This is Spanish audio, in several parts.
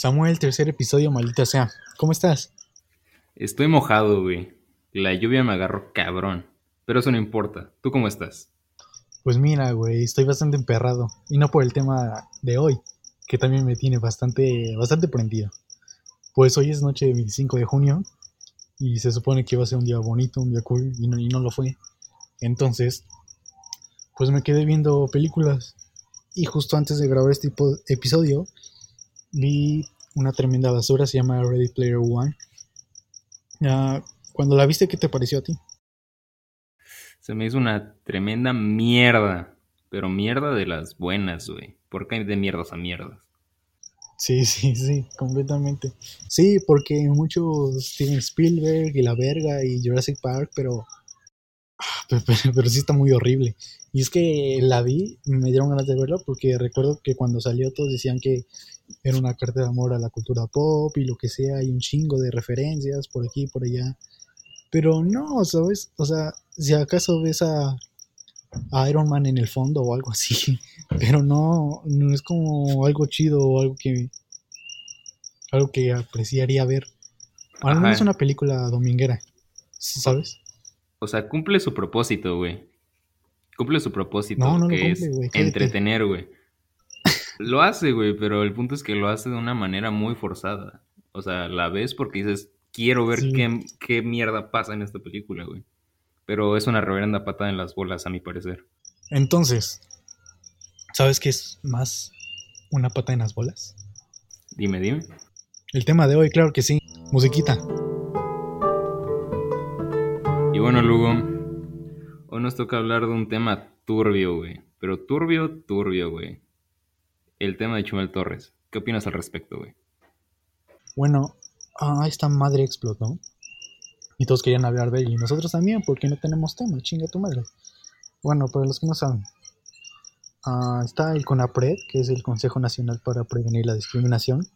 Samuel, tercer episodio, maldita sea. ¿Cómo estás? Estoy mojado, güey. La lluvia me agarró cabrón. Pero eso no importa. ¿Tú cómo estás? Pues mira, güey, estoy bastante emperrado. Y no por el tema de hoy, que también me tiene bastante, bastante prendido. Pues hoy es noche de 25 de junio y se supone que iba a ser un día bonito, un día cool, y no, y no lo fue. Entonces, pues me quedé viendo películas. Y justo antes de grabar este tipo- episodio, vi una tremenda basura, se llama Ready Player One. Cuando la viste, ¿qué te pareció a ti? Se me hizo una tremenda mierda. Pero mierda de las buenas, güey. Porque hay de mierdas a mierdas. Sí, sí, sí, completamente. Sí, porque muchos Steven Spielberg y la verga y Jurassic Park, pero, ah, pero, pero- pero sí está muy horrible. Y es que la vi, me dieron ganas de verla porque recuerdo que cuando salió todos decían que era una carta de amor a la cultura pop y lo que sea, hay un chingo de referencias por aquí y por allá. Pero no, ¿sabes? O sea, si acaso ves a, a Iron Man en el fondo o algo así, pero no, no es como algo chido o algo que algo que apreciaría ver. Al menos una película dominguera, ¿sabes? O sea, cumple su propósito, güey. Cumple su propósito, No, que cumple, es cállate. entretener, güey. Lo hace, güey, pero el punto es que lo hace de una manera muy forzada. O sea, la ves porque dices, quiero ver Sí. qué, qué mierda pasa en esta película, güey. Pero es una reverenda patada en las bolas, a mi parecer. Entonces, ¿sabes qué es más una pata en las bolas? Dime, dime. El tema de hoy, claro que sí. Musiquita. Y bueno, Lugo, hoy nos toca hablar de un tema turbio, güey. Pero turbio, turbio, güey. El tema de Chumel Torres. ¿Qué opinas al respecto, güey? Bueno, ah, esta madre explotó. Y todos querían hablar de él. Y nosotros también, porque no tenemos tema. Chinga tu madre. Bueno, para los que no saben. ah, está el CONAPRED, que es el Consejo Nacional para Prevenir la Discriminación.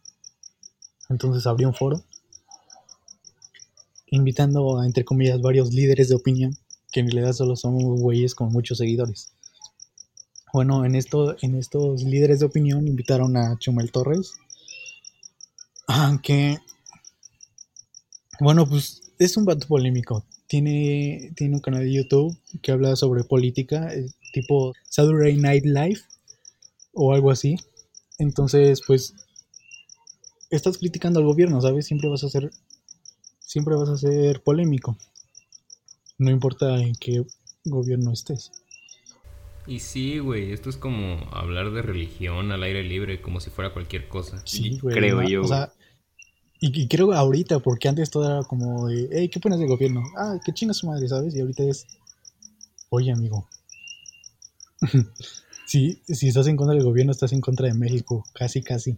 Entonces abrió un foro. Invitando a, entre comillas, varios líderes de opinión. Que en realidad solo son güeyes con muchos seguidores. Bueno, en, esto, en estos líderes de opinión invitaron a Chumel Torres. Aunque bueno, pues es un vato polémico. Tiene, tiene un canal de YouTube que habla sobre política, eh, tipo Saturday Night Live o algo así. Entonces, pues, estás criticando al gobierno, ¿sabes? Siempre vas a ser, siempre vas a ser polémico. No importa en qué gobierno estés. Y sí, güey, esto es como hablar de religión al aire libre, como si fuera cualquier cosa. Sí, güey. Creo yo. O sea, y, y creo ahorita, porque antes todo era como de, hey, ¿qué pones del gobierno? Ah, que chinga su madre, ¿sabes? Y ahorita es, oye, amigo. sí, si estás en contra del gobierno, estás en contra de México, casi, casi.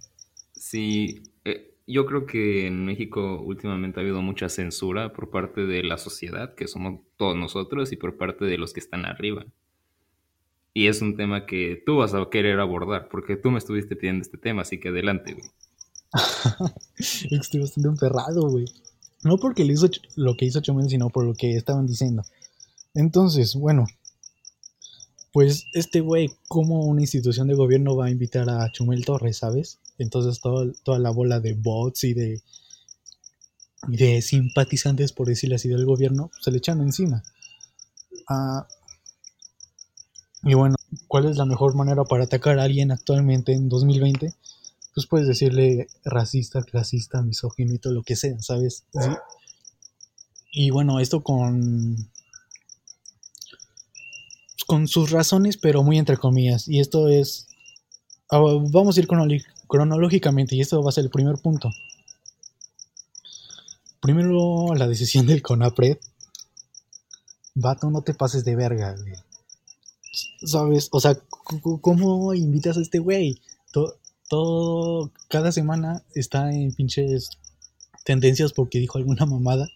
Sí, eh, yo creo que en México últimamente ha habido mucha censura por parte de la sociedad, que somos todos nosotros, y por parte de los que están arriba. Y es un tema que tú vas a querer abordar, porque tú me estuviste pidiendo este tema, así que adelante, güey. Estoy bastante emperrado, güey. No porque lo, hizo, lo que hizo Chomel, sino por lo que estaban diciendo. Entonces, bueno, pues este güey, como una institución de gobierno va a invitar a Chumel Torres, ¿sabes? Entonces todo- toda la bola de bots y de, de simpatizantes, por decirlo así, del gobierno, se le echan encima. Ah, y bueno, ¿cuál es la mejor manera para atacar a alguien actualmente en 2020? Pues puedes decirle racista, clasista, misógino lo que sea, ¿sabes? Y bueno, esto con pues, con sus razones, pero muy entre comillas. Y esto es. ah, vamos a ir cronológicamente, y esto va a ser el primer punto. Primero, la decisión del CONAPRED. Vato, no te pases de verga, güey. ¿Sabes? O sea, ¿cómo invitas a este güey? To- todo, cada semana está en pinches tendencias porque dijo alguna mamada.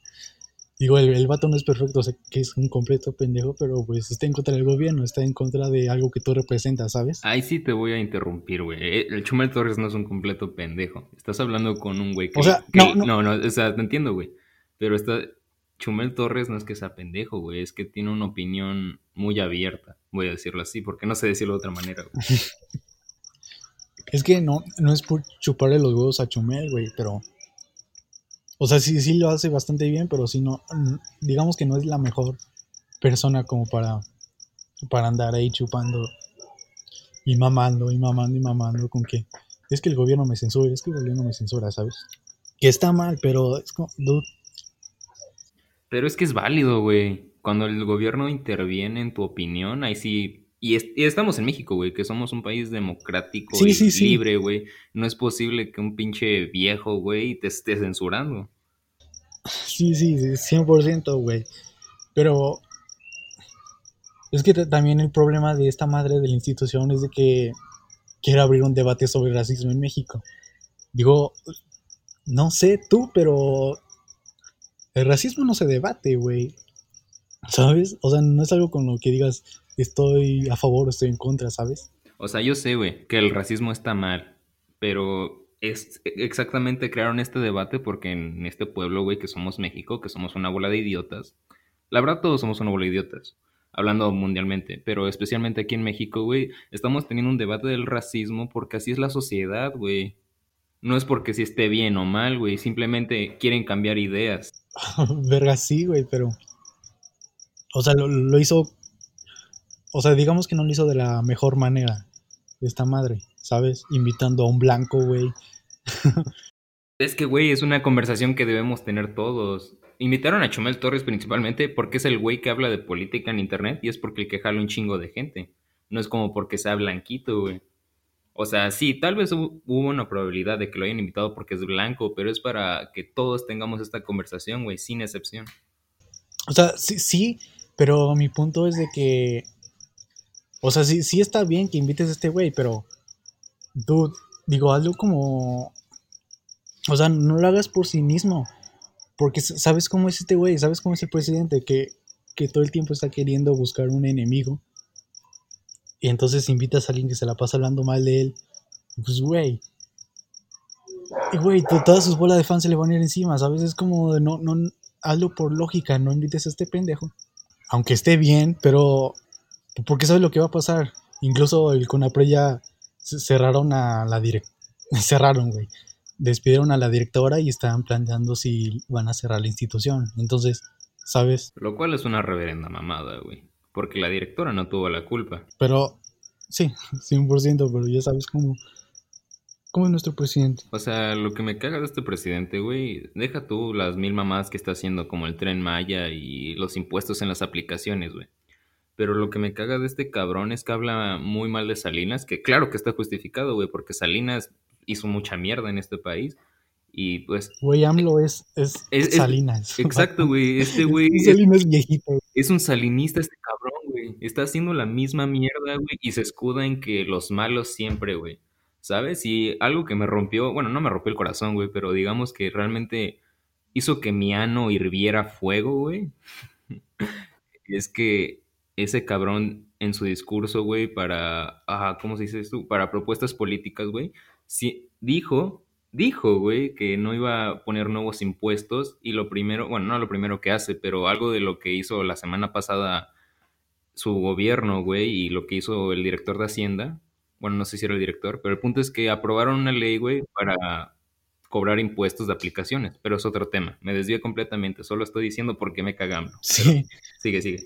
Digo, el, el vato no es perfecto, o sea, que es un completo pendejo, pero pues está en contra del gobierno, está en contra de algo que tú representas, ¿sabes? Ahí sí te voy a interrumpir, güey. Eh, El Chumel Torres no es un completo pendejo. Estás hablando con un güey que... O sea, que- no, no. no, no, o sea, te entiendo, güey. Pero está... Chumel Torres no es que sea pendejo, güey. Es que tiene una opinión muy abierta, voy a decirlo así, porque no sé decirlo de otra manera, güey. Es que no, no es por chuparle los huevos a Chumel, güey, pero. O sea, sí, sí lo hace bastante bien, pero sí no. Digamos que no es la mejor persona como para. Para andar ahí chupando. Y mamando, y mamando, y mamando con que. Es que el gobierno me censura, es que el gobierno me censura, ¿sabes? Que está mal, pero es como. Pero es que es válido, güey. Cuando el gobierno interviene en tu opinión, ahí sí y, estamos en México, güey, que somos un país democrático y libre, güey. No es posible que un pinche viejo, güey, te esté censurando. Sí, sí, 100%, güey. Pero es que también el problema de esta madre de la institución es de que quiere abrir un debate sobre racismo en México. Digo, no sé tú, pero el racismo no se debate, güey. ¿Sabes? O sea, no es algo con lo que digas, estoy a favor o estoy en contra, ¿sabes? O sea, yo sé, güey, que el racismo está mal, pero es exactamente crearon este debate porque en este pueblo, güey, que somos México, que somos una bola de idiotas. La verdad, todos somos una bola de idiotas, hablando mundialmente, pero especialmente aquí en México, güey, estamos teniendo un debate del racismo porque así es la sociedad, güey. No es porque si esté bien o mal, güey, simplemente quieren cambiar ideas. Verga, sí, güey, pero... O sea, lo hizo o sea, digamos que no lo hizo de la mejor manera esta madre, ¿sabes? Invitando a un blanco, güey. es que, güey, es una conversación que debemos tener todos. Invitaron a Chumel Torres principalmente porque es el güey que habla de política en internet y es porque el que jala un chingo de gente. No es como porque sea blanquito, güey. O sea, sí, tal vez hubo una probabilidad de que lo hayan invitado porque es blanco, pero es para que todos tengamos esta conversación, güey, sin excepción. O sea, sí, sí, pero mi punto es de que o sea, sí, sí está bien que invites a este güey, pero. Dude, digo, hazlo como. O sea, no lo hagas por sí mismo. Porque sabes cómo es este güey, sabes cómo es el presidente, que, que todo el tiempo está queriendo buscar un enemigo. Y entonces invitas a alguien que se la pasa hablando mal de él. Pues, güey. Y, güey, todas sus bolas de fans se le van a ir encima, ¿sabes? Es como no, no, hazlo por lógica, no invites a este pendejo. Aunque esté bien, pero porque sabes lo que va a pasar. Incluso el Conapre ya cerraron a la directora. Cerraron, güey. Despidieron a la directora y estaban planteando si van a cerrar la institución. Entonces, ¿sabes? Lo cual es una reverenda mamada, güey. Porque la directora no tuvo la culpa. Pero, sí, 100%, pero ya sabes cómo, cómo es nuestro presidente. O sea, lo que me caga de este presidente, güey, deja tú las mil mamadas que está haciendo como el tren Maya y los impuestos en las aplicaciones, güey. Pero lo que me caga de este cabrón es que habla muy mal de Salinas, que claro que está justificado, güey, porque Salinas hizo mucha mierda en este país. Y pues. Güey, AMLO es, es, Salinas. exacto, güey. Este güey. Salinas viejito. Es un salinista este cabrón, güey. Está haciendo la misma mierda, güey. Y se escuda en que los malos siempre, güey. ¿Sabes? Y algo que me rompió. Bueno, no me rompió el corazón, güey. Pero digamos que realmente hizo que mi ano hirviera fuego, güey. es que ese cabrón en su discurso, güey, para, ajá, ¿cómo se dice esto? Para propuestas políticas, güey, sí, dijo, dijo, güey, que no iba a poner nuevos impuestos y lo primero, bueno, no lo primero que hace, pero algo de lo que hizo la semana pasada su gobierno, güey, y lo que hizo el director de Hacienda, bueno, no sé si era el director, pero el punto es que aprobaron una ley, güey, para cobrar impuestos de aplicaciones, pero es otro tema. Me desvío completamente, solo estoy diciendo por qué me cagamos. Sí. sigue, sigue.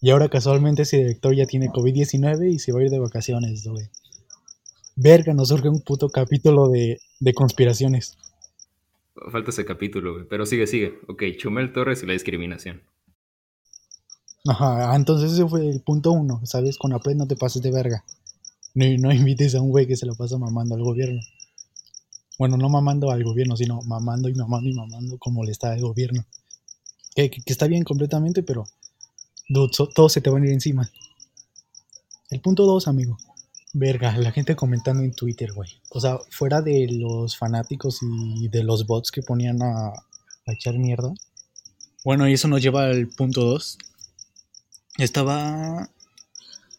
Y ahora casualmente ese director ya tiene COVID-19 y se va a ir de vacaciones, güey. Verga, nos surge un puto capítulo de, conspiraciones. Falta ese capítulo, güey. Pero sigue, sigue. Ok, Chumel Torres y la discriminación. Ajá, entonces ese fue el punto uno, ¿sabes? Con Apple no te pases de verga. No, no invites a un güey que se lo pasa mamando al gobierno. Bueno, no mamando al gobierno, sino mamando y mamando y mamando como le está el gobierno. que está bien completamente, pero Dude, todo se te va a ir encima. El punto 2, amigo. Verga, la gente comentando en Twitter, güey. O sea, fuera de los fanáticos y de los bots que ponían a, echar mierda. Bueno, y eso nos lleva al punto 2. Estaba.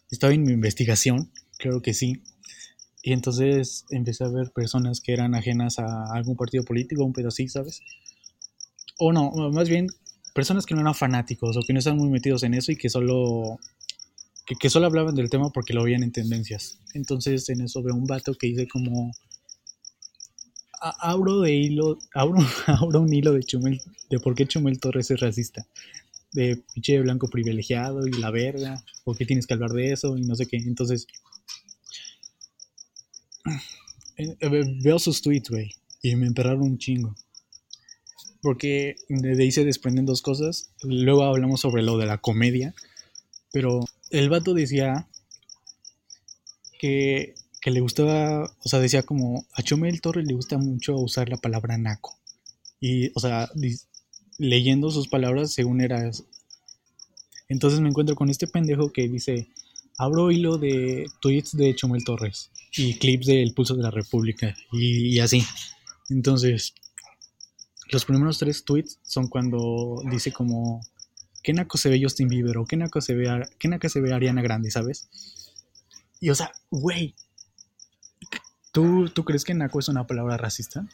Estaba en mi investigación, creo que sí. Y entonces empecé a ver personas que eran ajenas a algún partido político, un pedo así, ¿sabes? O no, más bien personas que no eran fanáticos o que no estaban muy metidos en eso y que solo que, solo hablaban del tema porque lo veían en tendencias. Entonces en eso veo un vato que dice como abro de hilo, abro, un hilo de Chumel, de por qué Chumel Torres es racista. De pinche blanco privilegiado y la verga, por qué tienes que hablar de eso y no sé qué. Entonces, veo sus tweets, güey, y me emperraron un chingo. Porque de ahí se desprenden dos cosas. Luego hablamos sobre lo de la comedia. Pero el vato decía que le gustaba, o sea, decía como a Chumel Torres le gusta mucho usar la palabra naco. Y, o sea, leyendo sus palabras según era eso. Entonces me encuentro con este pendejo que dice, abro hilo de tweets de Chumel Torres y clips del Pulso de la República y, así. Entonces, los primeros tres tweets son cuando dice como, ¿qué naco se ve Justin Bieber? O ¿qué naco se ve, qué naco se ve Ariana Grande, ¿sabes? Y o sea, güey, ¿Tú, crees que naco es una palabra racista?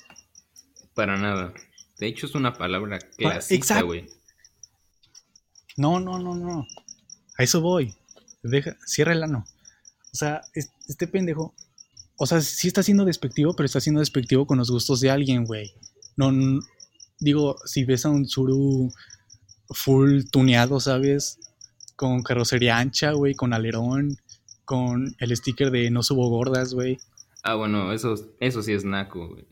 Para nada. De hecho, es una palabra clasista, güey. No, no, no, no. A eso voy. Deja, cierra el ano. O sea, este pendejo. O sea, sí está siendo despectivo, pero está siendo despectivo con los gustos de alguien, güey. No, digo, si ves a un suru full tuneado, ¿sabes? Con carrocería ancha, güey, con alerón, con el sticker de no subo gordas, güey. Ah, bueno, eso, eso sí es naco, güey.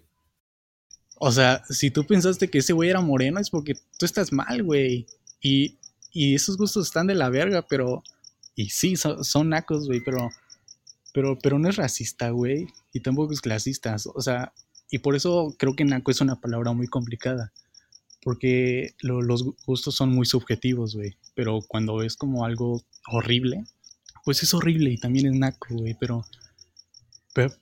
O sea, si tú pensaste que ese güey era moreno es porque tú estás mal, güey. Y, y esos gustos están de la verga, pero... Y sí, son, nacos, güey, pero, pero... Pero no es racista, güey. Y tampoco es clasista. O sea, y por eso creo que naco es una palabra muy complicada. Porque los gustos son muy subjetivos, güey. Pero cuando es como algo horrible, pues es horrible y también es naco, güey. Pero, pero,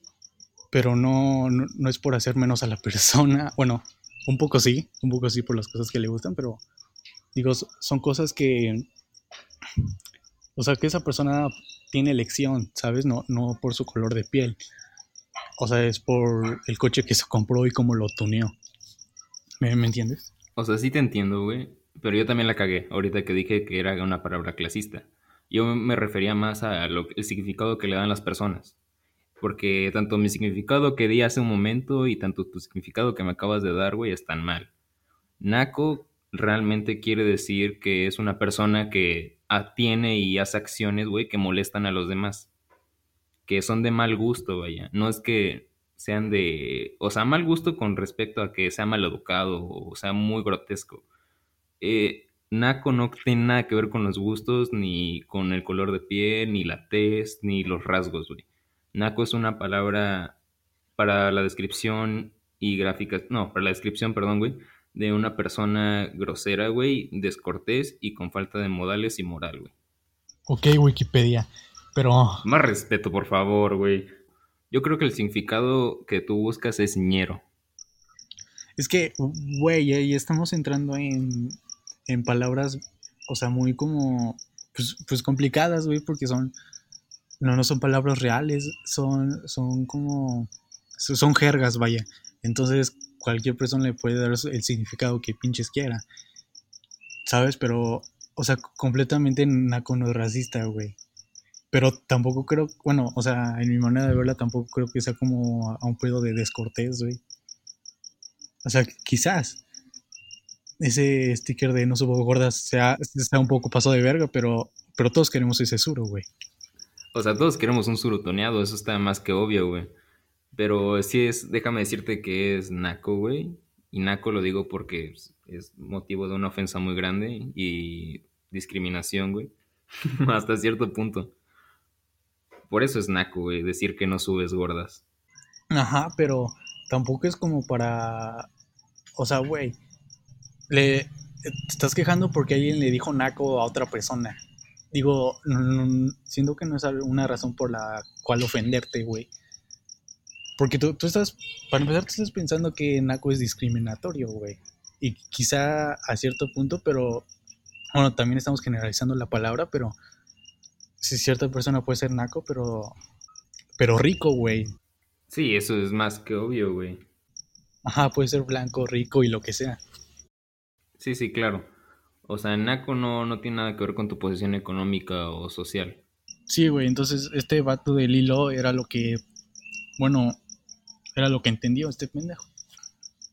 pero no, no, es por hacer menos a la persona. Bueno, un poco sí, un poco sí por las cosas que le gustan, pero digo, son cosas que, o sea, que esa persona tiene elección, ¿sabes? No, no por su color de piel. O sea, es por el coche que se compró y cómo lo tuneó. ¿Me, ¿Me, entiendes? O sea, sí te entiendo, güey. Pero yo también la cagué ahorita que dije que era una palabra clasista. Yo me refería más a lo, el significado que le dan las personas porque tanto mi significado que di hace un momento y tanto tu significado que me acabas de dar, güey, están mal. Naco realmente quiere decir que es una persona que tiene y hace acciones, güey, que molestan a los demás. Que son de mal gusto, vaya. No es que sean de... O sea, mal gusto con respecto a que sea mal educado o sea muy grotesco. Eh, Naco no tiene nada que ver con los gustos, ni con el color de piel, ni la tez, ni los rasgos, güey. Naco es una palabra para la descripción y gráficas, no, para la descripción, perdón, güey, de una persona grosera, güey, descortés y con falta de modales y moral, güey. Ok, Wikipedia, pero... Más respeto, por favor, güey. Yo creo que el significado que tú buscas es ñero. Es que, güey, ahí estamos entrando en, en palabras, o sea, muy como, pues, pues complicadas, güey, porque son no, no son palabras reales, son, son como, son jergas, vaya. Entonces cualquier persona le puede dar el significado que pinches quiera, ¿sabes? Pero, o sea, completamente naco no es racista, güey. Pero tampoco creo, bueno, o sea, en mi manera de verla tampoco creo que sea como a un pedo de descortés, güey. O sea, quizás ese sticker de no subo gordas sea, sea un poco paso de verga, pero, pero todos queremos ese suro, güey. O sea, todos queremos un surutoneado, eso está más que obvio, güey. Pero sí es, déjame decirte que es naco, güey. Y naco lo digo porque es motivo de una ofensa muy grande y discriminación, güey. Hasta cierto punto. Por eso es naco, güey, decir que no subes gordas. Ajá, pero tampoco es como para... O sea, güey, le... Te estás quejando porque alguien le dijo naco a otra persona. Digo, siento que no es una razón por la cual ofenderte, güey. Porque tú, tú, estás, para empezar, tú estás pensando que Naco es discriminatorio, güey. Y quizá a cierto punto, pero, bueno, también estamos generalizando la palabra, pero si cierta persona puede ser Naco, pero, pero rico, güey. Sí, eso es más que obvio, güey. Ajá, puede ser blanco, rico y lo que sea. Sí, sí, claro. O sea, Naco no, no tiene nada que ver con tu posición económica o social. Sí, güey, entonces este vato de Lilo era lo que, bueno, era lo que entendió este pendejo.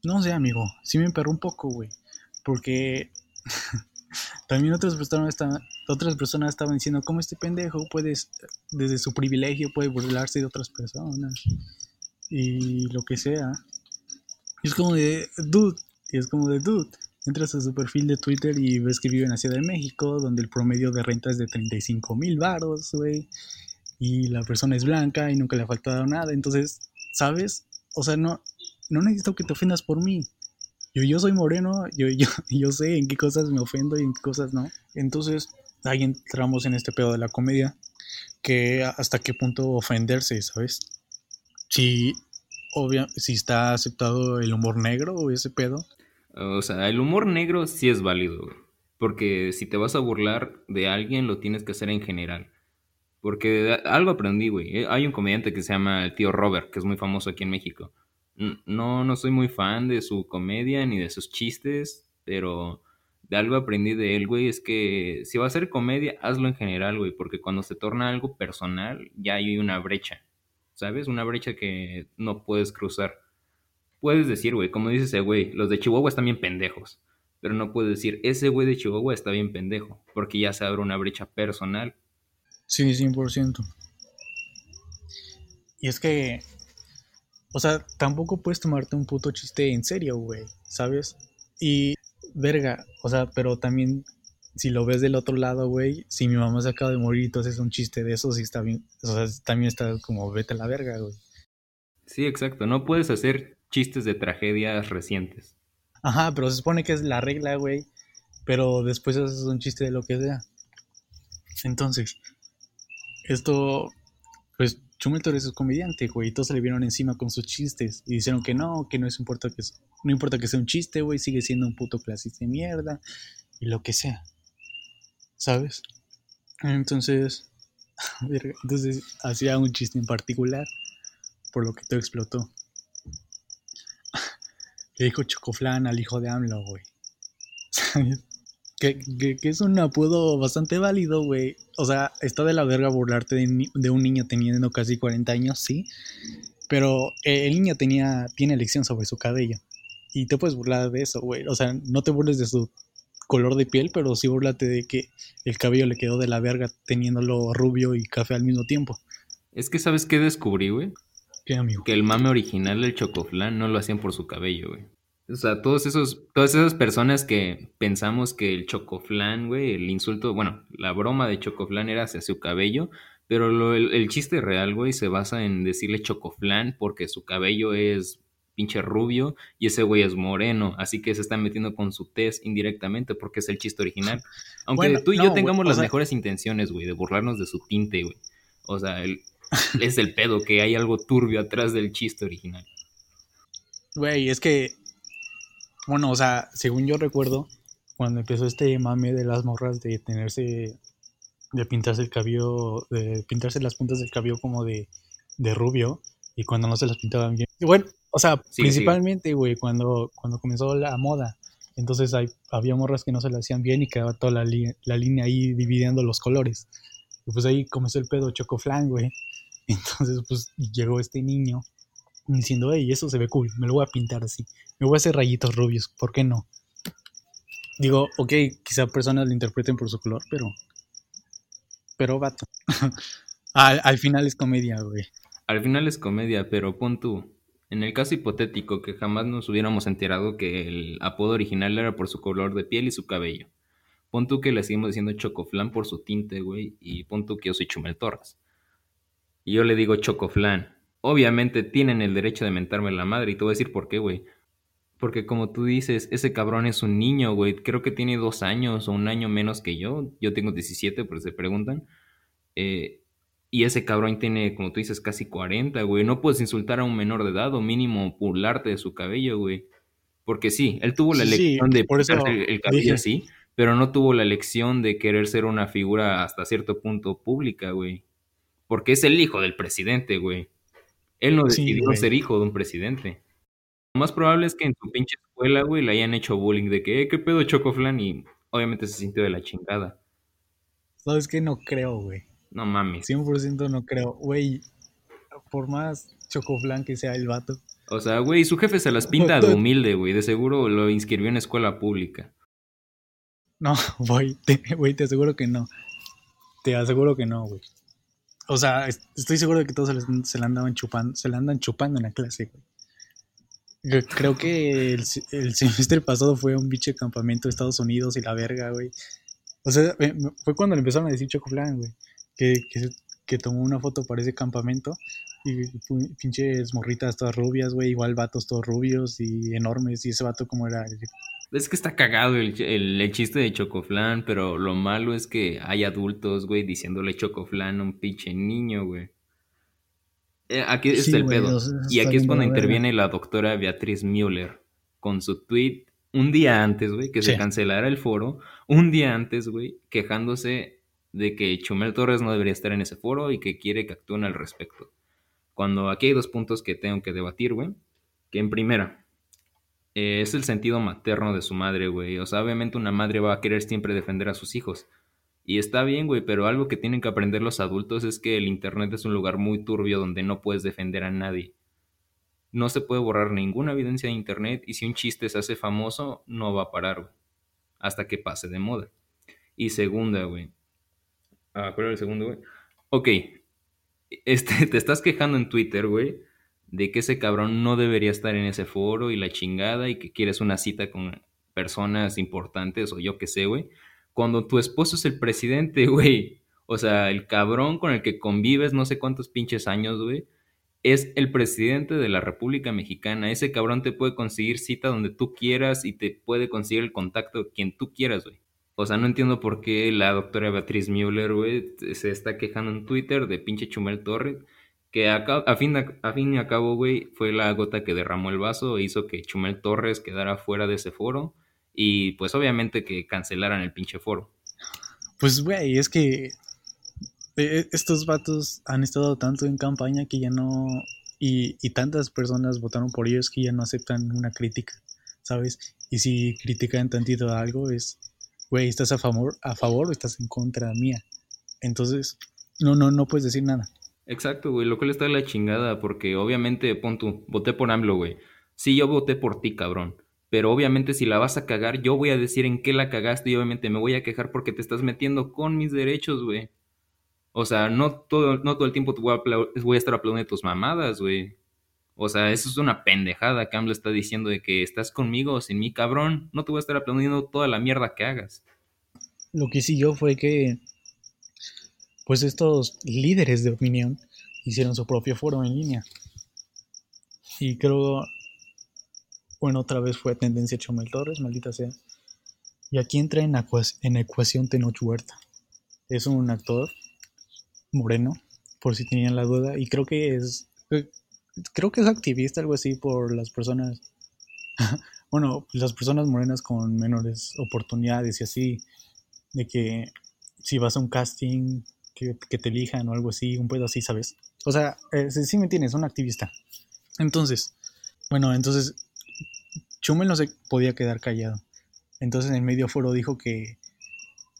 No sé, amigo, sí me emperró un poco, güey, porque también otras personas, estaban, otras personas estaban diciendo cómo este pendejo puede, desde su privilegio, puede burlarse de otras personas y lo que sea. Y es como de, dude, y es como de, dude, entras a su perfil de Twitter y ves que vive en la Ciudad de México, donde el promedio de renta es de 35 mil baros, güey, y la persona es blanca y nunca le ha faltado nada, entonces, ¿sabes? O sea, no, no necesito que te ofendas por mí. Yo, yo soy moreno, yo, yo, yo sé en qué cosas me ofendo y en qué cosas no. Entonces, ahí entramos en este pedo de la comedia, que hasta qué punto ofenderse, ¿sabes? Si, obvia, si está aceptado el humor negro o ese pedo. O sea, el humor negro sí es válido. Porque si te vas a burlar de alguien, lo tienes que hacer en general. Porque algo aprendí, güey. Eh, hay un comediante que se llama el tío Robert, que es muy famoso aquí en México. No, no soy muy fan de su comedia ni de sus chistes, pero de algo aprendí de él, güey, es que si va a ser comedia, hazlo en general, güey, porque cuando se torna algo personal, ya hay una brecha, ¿sabes? Una brecha que no puedes cruzar. Puedes decir, güey, como dice ese güey, los de Chihuahua están bien pendejos, pero no puedes decir, ese güey de Chihuahua está bien pendejo, porque ya se abre una brecha personal. Sí, 100%. Y es que o sea, tampoco puedes tomarte un puto chiste en serio, güey, ¿sabes? Y, verga, o sea, pero también, si lo ves del otro lado, güey, si mi mamá se acaba de morir tú haces un chiste de eso, sí está bien, o sea, también está como, vete a la verga, güey. Sí, exacto, no puedes hacer chistes de tragedias recientes. Ajá, pero se supone que es la regla, güey, pero después haces un chiste de lo que sea. Entonces, esto, pues Chumeltor es un comediante, güey, y todos se le vieron encima con sus chistes y dijeron que no, que no es importa que no importa que sea un chiste, güey, sigue siendo un puto clasista de mierda y lo que sea. ¿Sabes? Entonces, entonces hacía un chiste en particular por lo que todo explotó. Le dijo Chocoflan al hijo de AMLO, güey. ¿Sabes? Que, es un apodo bastante válido, güey. O sea, está de la verga burlarte de, un niño teniendo casi 40 años, sí. Pero el niño tenía, tiene elección sobre su cabello. Y te puedes burlar de eso, güey. O sea, no te burles de su color de piel, pero sí burlate de que el cabello le quedó de la verga teniéndolo rubio y café al mismo tiempo. Es que, ¿sabes qué descubrí, güey? ¿Qué, amigo? Que el mame original del chocoflán no lo hacían por su cabello, güey. O sea, todos esos, todas esas personas que pensamos que el chocoflán, güey, el insulto, bueno, la broma de chocoflán era hacia su cabello, pero el, chiste real, güey, se basa en decirle chocoflán porque su cabello es pinche rubio y ese güey es moreno, así que se está metiendo con su tez indirectamente porque es el chiste original. Aunque tú y yo tengamos las mejores intenciones, güey, de burlarnos de su tinte, güey. O sea, es el pedo que hay algo turbio atrás del chiste original. Güey, es que bueno, o sea, según yo recuerdo, cuando empezó este mame de las morras de tenerse, de pintarse el cabello, de pintarse las puntas del cabello como de, de rubio, y cuando no se las pintaban bien. bueno, o sea, principalmente, güey, cuando, cuando comenzó la moda. Entonces hay, había morras que no se las hacían bien y quedaba toda la, la línea ahí dividiendo los colores. Y pues ahí comenzó el pedo chocoflan, güey. Entonces, pues llegó este niño diciendo, hey, eso se ve cool, me lo voy a pintar así, me voy a hacer rayitos rubios, ¿por qué no? Digo, ok, quizá personas lo interpreten por su color, pero. Pero vato. al, al, final es comedia, güey. Al final es comedia, pero pon tú. En el caso hipotético que jamás nos hubiéramos enterado que el apodo original era por su color de piel y su cabello. Pon tú que le seguimos diciendo Chocoflan por su tinte, güey. Y pon tú que yo soy Chumel Torres. Y yo le digo Chocoflan obviamente tienen el derecho de mentarme la madre. Y te voy a decir por qué, güey. Porque como tú dices, ese cabrón es un niño, güey. Creo que tiene dos años o un año menos que yo. Yo tengo 17, por se preguntan. Eh, y ese cabrón tiene, como tú dices, casi 40, güey. No puedes insultar a un menor de edad o mínimo pularte de su cabello, güey. Porque sí, él tuvo la elección de por el, cabello así, pero no tuvo la elección de querer ser una figura hasta cierto punto pública, güey. Porque es el hijo del presidente, güey. Él no decidió ser hijo de un presidente. Lo más probable es que en su pinche escuela, güey, le hayan hecho bullying de que, eh, ¿qué pedo Chocoflan? Y obviamente se sintió de la chingada. ¿Sabes qué? No creo, güey. No mames. 100% no creo. Güey, por más chocoflan que sea el vato. O sea, güey, su jefe se las pinta de humilde, güey. De seguro lo inscribió en escuela pública. No, güey, te, güey, te aseguro que no. Te aseguro que no, güey. O sea, estoy seguro de que todos se, la andaban chupando, se la andan chupando en la clase, güey. Creo que el, semestre pasado fue un biche campamento de Estados Unidos y la verga, güey. O sea, fue cuando le empezaron a decir Chocoflan, güey. Que, que, que, tomó una foto para ese campamento y pinches morritas todas rubias, güey. Igual vatos todos rubios y enormes. Y ese vato como era es que está cagado el, el, chiste de Chocoflan, pero lo malo es que hay adultos, güey, diciéndole Chocoflan a un pinche niño, güey. Eh, aquí está el pedo. y aquí es cuando interviene la doctora Beatriz Müller con su tweet un día antes, güey, que se cancelara el foro, un día antes, güey, quejándose de que Chumel Torres no debería estar en ese foro y que quiere que actúen al respecto. Cuando aquí hay dos puntos que tengo que debatir, güey. Que en primera, eh, es el sentido materno de su madre, güey. O sea, obviamente una madre va a querer siempre defender a sus hijos. Y está bien, güey, pero algo que tienen que aprender los adultos es que el Internet es un lugar muy turbio donde no puedes defender a nadie. No se puede borrar ninguna evidencia de Internet y si un chiste se hace famoso, no va a parar, güey. Hasta que pase de moda. Y segunda, güey. Ah, ¿cuál era el segundo, güey? Ok. Este, te estás quejando en Twitter, güey, de que ese cabrón no debería estar en ese foro y la chingada y que quieres una cita con personas importantes o yo qué sé, güey. Cuando tu esposo es el presidente, güey. O sea, el cabrón con el que convives no sé cuántos pinches años, güey. Es el presidente de la República Mexicana. Ese cabrón te puede conseguir cita donde tú quieras y te puede conseguir el contacto quien tú quieras, güey. O sea, no entiendo por qué la doctora Beatriz Müller, güey, se está quejando en Twitter de pinche Chumel Torres que a, fin a fin y a cabo, güey, fue la gota que derramó el vaso e hizo que Chumel Torres quedara fuera de ese foro y pues obviamente que cancelaran el pinche foro. Pues, güey, es que eh, estos vatos han estado tanto en campaña que ya no... Y, y tantas personas votaron por ellos que ya no aceptan una crítica, ¿sabes? Y si critican tantito algo es, güey, ¿estás a favor, a favor o estás en contra mía? Entonces, no, no, no puedes decir nada. Exacto, güey, lo cual está de la chingada, porque obviamente, pon tú, voté por AMLO, güey. Sí, yo voté por ti, cabrón. Pero obviamente si la vas a cagar, yo voy a decir en qué la cagaste y obviamente me voy a quejar porque te estás metiendo con mis derechos, güey. O sea, no todo, no todo el tiempo te voy, a estar aplaudiendo tus mamadas, güey. O sea, eso es una pendejada que AMLO está diciendo de que estás conmigo sin mí, cabrón. No te voy a estar aplaudiendo toda la mierda que hagas. Lo que sí yo fue que pues estos líderes de opinión hicieron su propio foro en línea. Y creo, bueno, otra vez fue tendencia Chomel Torres, maldita sea. Y aquí entra en, ecuación Tenoch Huerta. Es un actor moreno, por si tenían la duda, y creo que es, creo que es activista, algo así, por las personas, bueno, las personas morenas con menores oportunidades y así, de que si vas a un casting que, te elijan o algo así, un pedo así, ¿sabes? O sea, eh, sí me entiendes, un activista. Entonces, bueno, entonces Chumel no se podía quedar callado. Entonces en medio foro dijo que,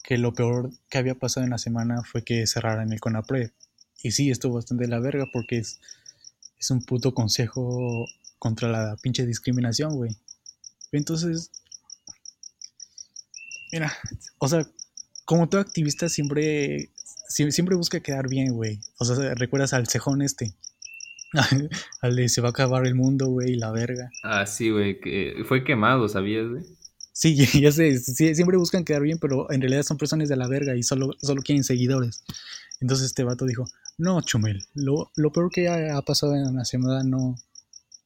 que lo peor que había pasado en la semana fue que cerraran el CONAPRED. Y sí, estuvo bastante la verga porque es, es un puto consejo contra la pinche discriminación, güey. Entonces, mira, o sea, como todo activista siempre siempre busca quedar bien, güey. O sea, ¿recuerdas al cejón este? al de se va a acabar el mundo, güey, la verga. Ah, sí, güey, que fue quemado, ¿sabías, güey? Sí, ya sé, siempre buscan quedar bien, pero en realidad son personas de la verga y solo, solo quieren seguidores. Entonces este vato dijo, no, Chumel, lo, peor que ha, pasado en la semana no,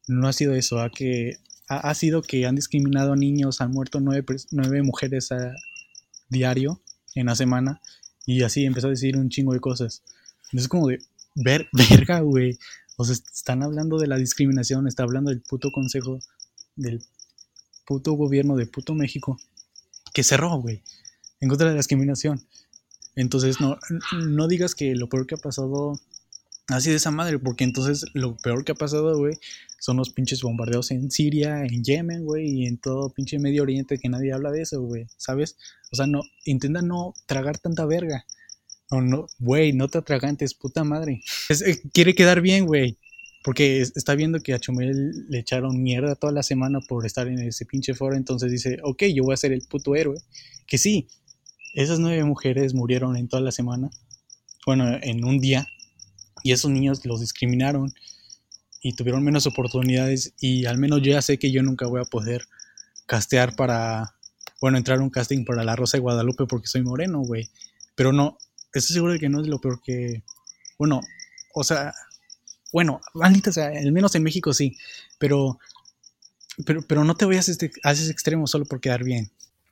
no ha sido eso, ha, que, ha, sido que han discriminado a niños, han muerto nueve, nueve mujeres a diario en la semana y así empezó a decir un chingo de cosas. Entonces, como de, ver, verga, güey. O sea, están hablando de la discriminación, está hablando del puto consejo, del puto gobierno de puto México, que cerró, güey, en contra de la discriminación. Entonces, no, no digas que lo peor que ha pasado así de esa madre, porque entonces lo peor que ha pasado, güey, son los pinches bombardeos en Siria, en Yemen, güey, y en todo pinche Medio Oriente que nadie habla de eso, güey, ¿sabes? O sea, no, intenta no tragar tanta verga. No, no, güey, no te atragantes, puta madre. Eh, quiere quedar bien, güey. Porque es- está viendo que a Chumel le echaron mierda toda la semana por estar en ese pinche foro. Entonces dice, ok, yo voy a ser el puto héroe. Que sí, esas nueve mujeres murieron en toda la semana. Bueno, en un día. Y esos niños los discriminaron. Y tuvieron menos oportunidades. Y al menos yo ya sé que yo nunca voy a poder castear para. Bueno, entrar a un casting para La Rosa de Guadalupe porque soy moreno, güey. Pero no, estoy seguro de que no es lo peor que. Bueno, o sea. Bueno, maldita sea, al menos en México sí. Pero. Pero, pero no te vayas a, este, a ese extremo solo por quedar bien.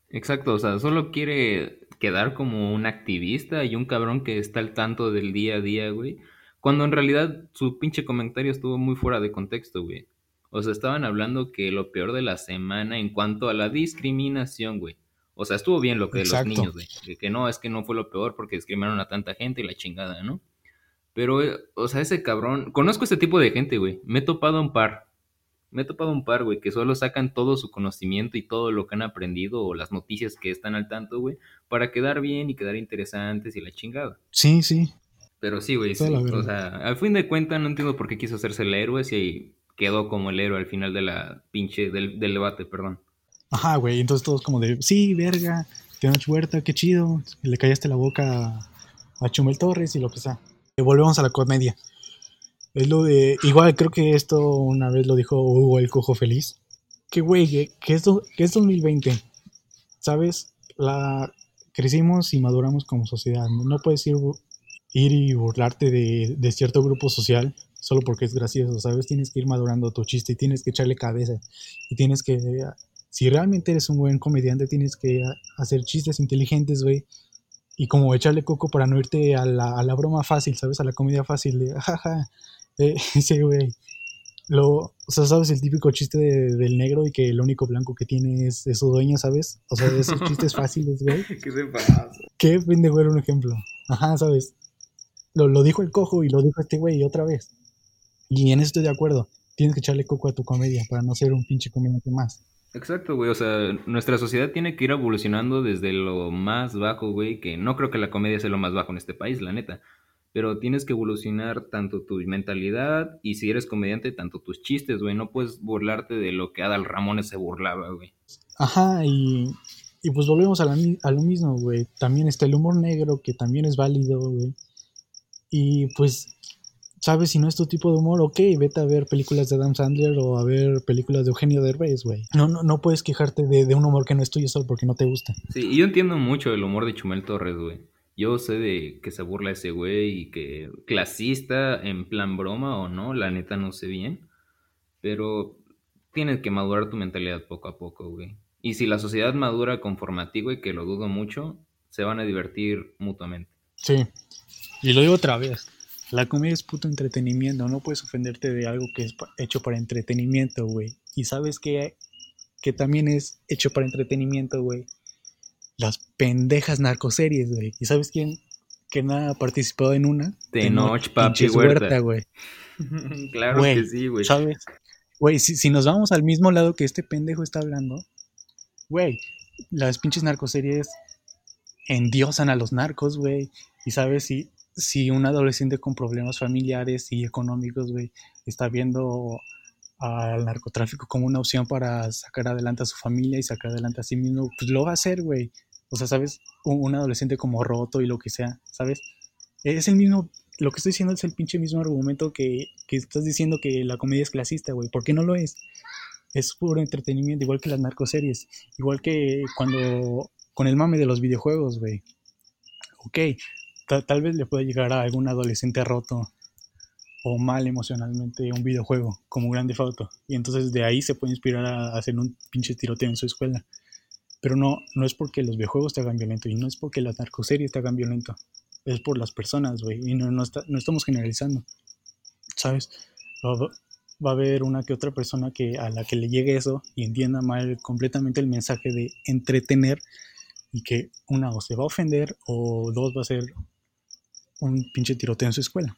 Exacto, o sea, solo quiere quedar como un activista y un cabrón que está al tanto del día a día, güey. Cuando en realidad su pinche comentario estuvo muy fuera de contexto, güey. O sea, estaban hablando que lo peor de la semana en cuanto a la discriminación, güey. O sea, estuvo bien lo que de los niños, güey. Que, que no, es que no fue lo peor porque discriminaron a tanta gente y la chingada, ¿no? Pero, eh, o sea, ese cabrón. Conozco este tipo de gente, güey. Me he topado un par. Me he topado un par, güey, que solo sacan todo su conocimiento y todo lo que han aprendido o las noticias que están al tanto, güey, para quedar bien y quedar interesantes y la chingada. Sí, sí. Pero sí, güey, sí. O sea, al fin de cuentas no entiendo por qué quiso hacerse el héroe si quedó como el héroe al final de la pinche, del, del debate, perdón. Ajá, güey. Entonces todos como de, sí, verga, Tenoch Huerta, qué chido. Le callaste la boca a, Chumel Torres y lo que sea. Y volvemos a la comedia. Es lo de, igual creo que esto una vez lo dijo Hugo el Cojo Feliz. Que güey, que, que, esto, que es 2020. ¿Sabes? La, crecimos y maduramos como sociedad. No, puedes ir, ir y burlarte de, de cierto grupo social solo porque es gracioso, ¿sabes? Tienes que ir madurando tu chiste y tienes que echarle cabeza. Y tienes que si realmente eres un buen comediante, tienes que hacer chistes inteligentes, güey. Y como echarle coco para no irte a la, a la broma fácil, ¿sabes? A la comedia fácil de, jaja, eh, ese güey. Lo, o sea, ¿sabes? El típico chiste de- del negro y que el único blanco que tiene es, es su dueña, ¿sabes? O sea, esos chistes fáciles, güey. ¿Qué se pasa? Qué pendejo era un ejemplo. Ajá, ¿sabes? Lo, lo dijo el cojo y lo dijo este güey otra vez. Y en eso estoy de acuerdo. Tienes que echarle coco a tu comedia para no ser un pinche comediante más. Exacto, güey. O sea, nuestra sociedad tiene que ir evolucionando desde lo más bajo, güey. Que no creo que la comedia sea lo más bajo en este país, la neta. Pero tienes que evolucionar tanto tu mentalidad y si eres comediante, tanto tus chistes, güey. No puedes burlarte de lo que Adal Ramones se burlaba, güey. Ajá, y, y pues volvemos a, la a lo mismo, güey. También está el humor negro, que también es válido, güey. Y pues, ¿sabes? Si no es tu tipo de humor, ok, vete a ver películas de Adam Sandler o a ver películas de Eugenio Derbez, güey. No, no, no puedes quejarte de, de un humor que no es tuyo solo porque no te gusta. Sí, y yo entiendo mucho el humor de Chumel Torres, güey. Yo sé de que se burla ese güey y que clasista en plan broma o no, la neta no sé bien. Pero tienes que madurar tu mentalidad poco a poco, güey. Y si la sociedad madura conforme a ti, güey, que lo dudo mucho, se van a divertir mutuamente. Sí. Y lo digo otra vez. La comedia es puto entretenimiento. No puedes ofenderte de algo que es hecho para entretenimiento, güey. Y sabes que, que también es hecho para entretenimiento, güey. Las pendejas narcoseries, güey. ¿Y sabes quién? Que nada ha participado en una. Tenoch, papi, pinches Huerta. güey. claro que sí, güey. ¿Sabes? Güey, si, si nos vamos al mismo lado que este pendejo está hablando, güey, las pinches narcoseries endiosan a los narcos, güey. Y sabes, si, si un adolescente con problemas familiares y económicos, güey, está viendo al narcotráfico como una opción para sacar adelante a su familia y sacar adelante a sí mismo, pues lo va a hacer, güey. O sea, ¿sabes? Un, un adolescente como roto y lo que sea, ¿sabes? Es el mismo, lo que estoy diciendo es el pinche mismo argumento que, que estás diciendo que la comedia es clasista, güey. ¿Por qué no lo es? Es puro entretenimiento, igual que las narcoseries. Igual que cuando, con el mame de los videojuegos, güey. Ok, ta- tal vez le pueda llegar a algún adolescente roto o mal emocionalmente un videojuego como Grande Auto. Y entonces de ahí se puede inspirar a hacer un pinche tiroteo en su escuela. Pero no, no es porque los videojuegos te hagan violento y no es porque las narcoseries te hagan violento. Es por las personas, güey. Y no, no, está- no estamos generalizando. ¿Sabes? Va a haber una que otra persona que a la que le llegue eso y entienda mal completamente el mensaje de entretener y que una o se va a ofender o dos va a ser un pinche tiroteo en su escuela.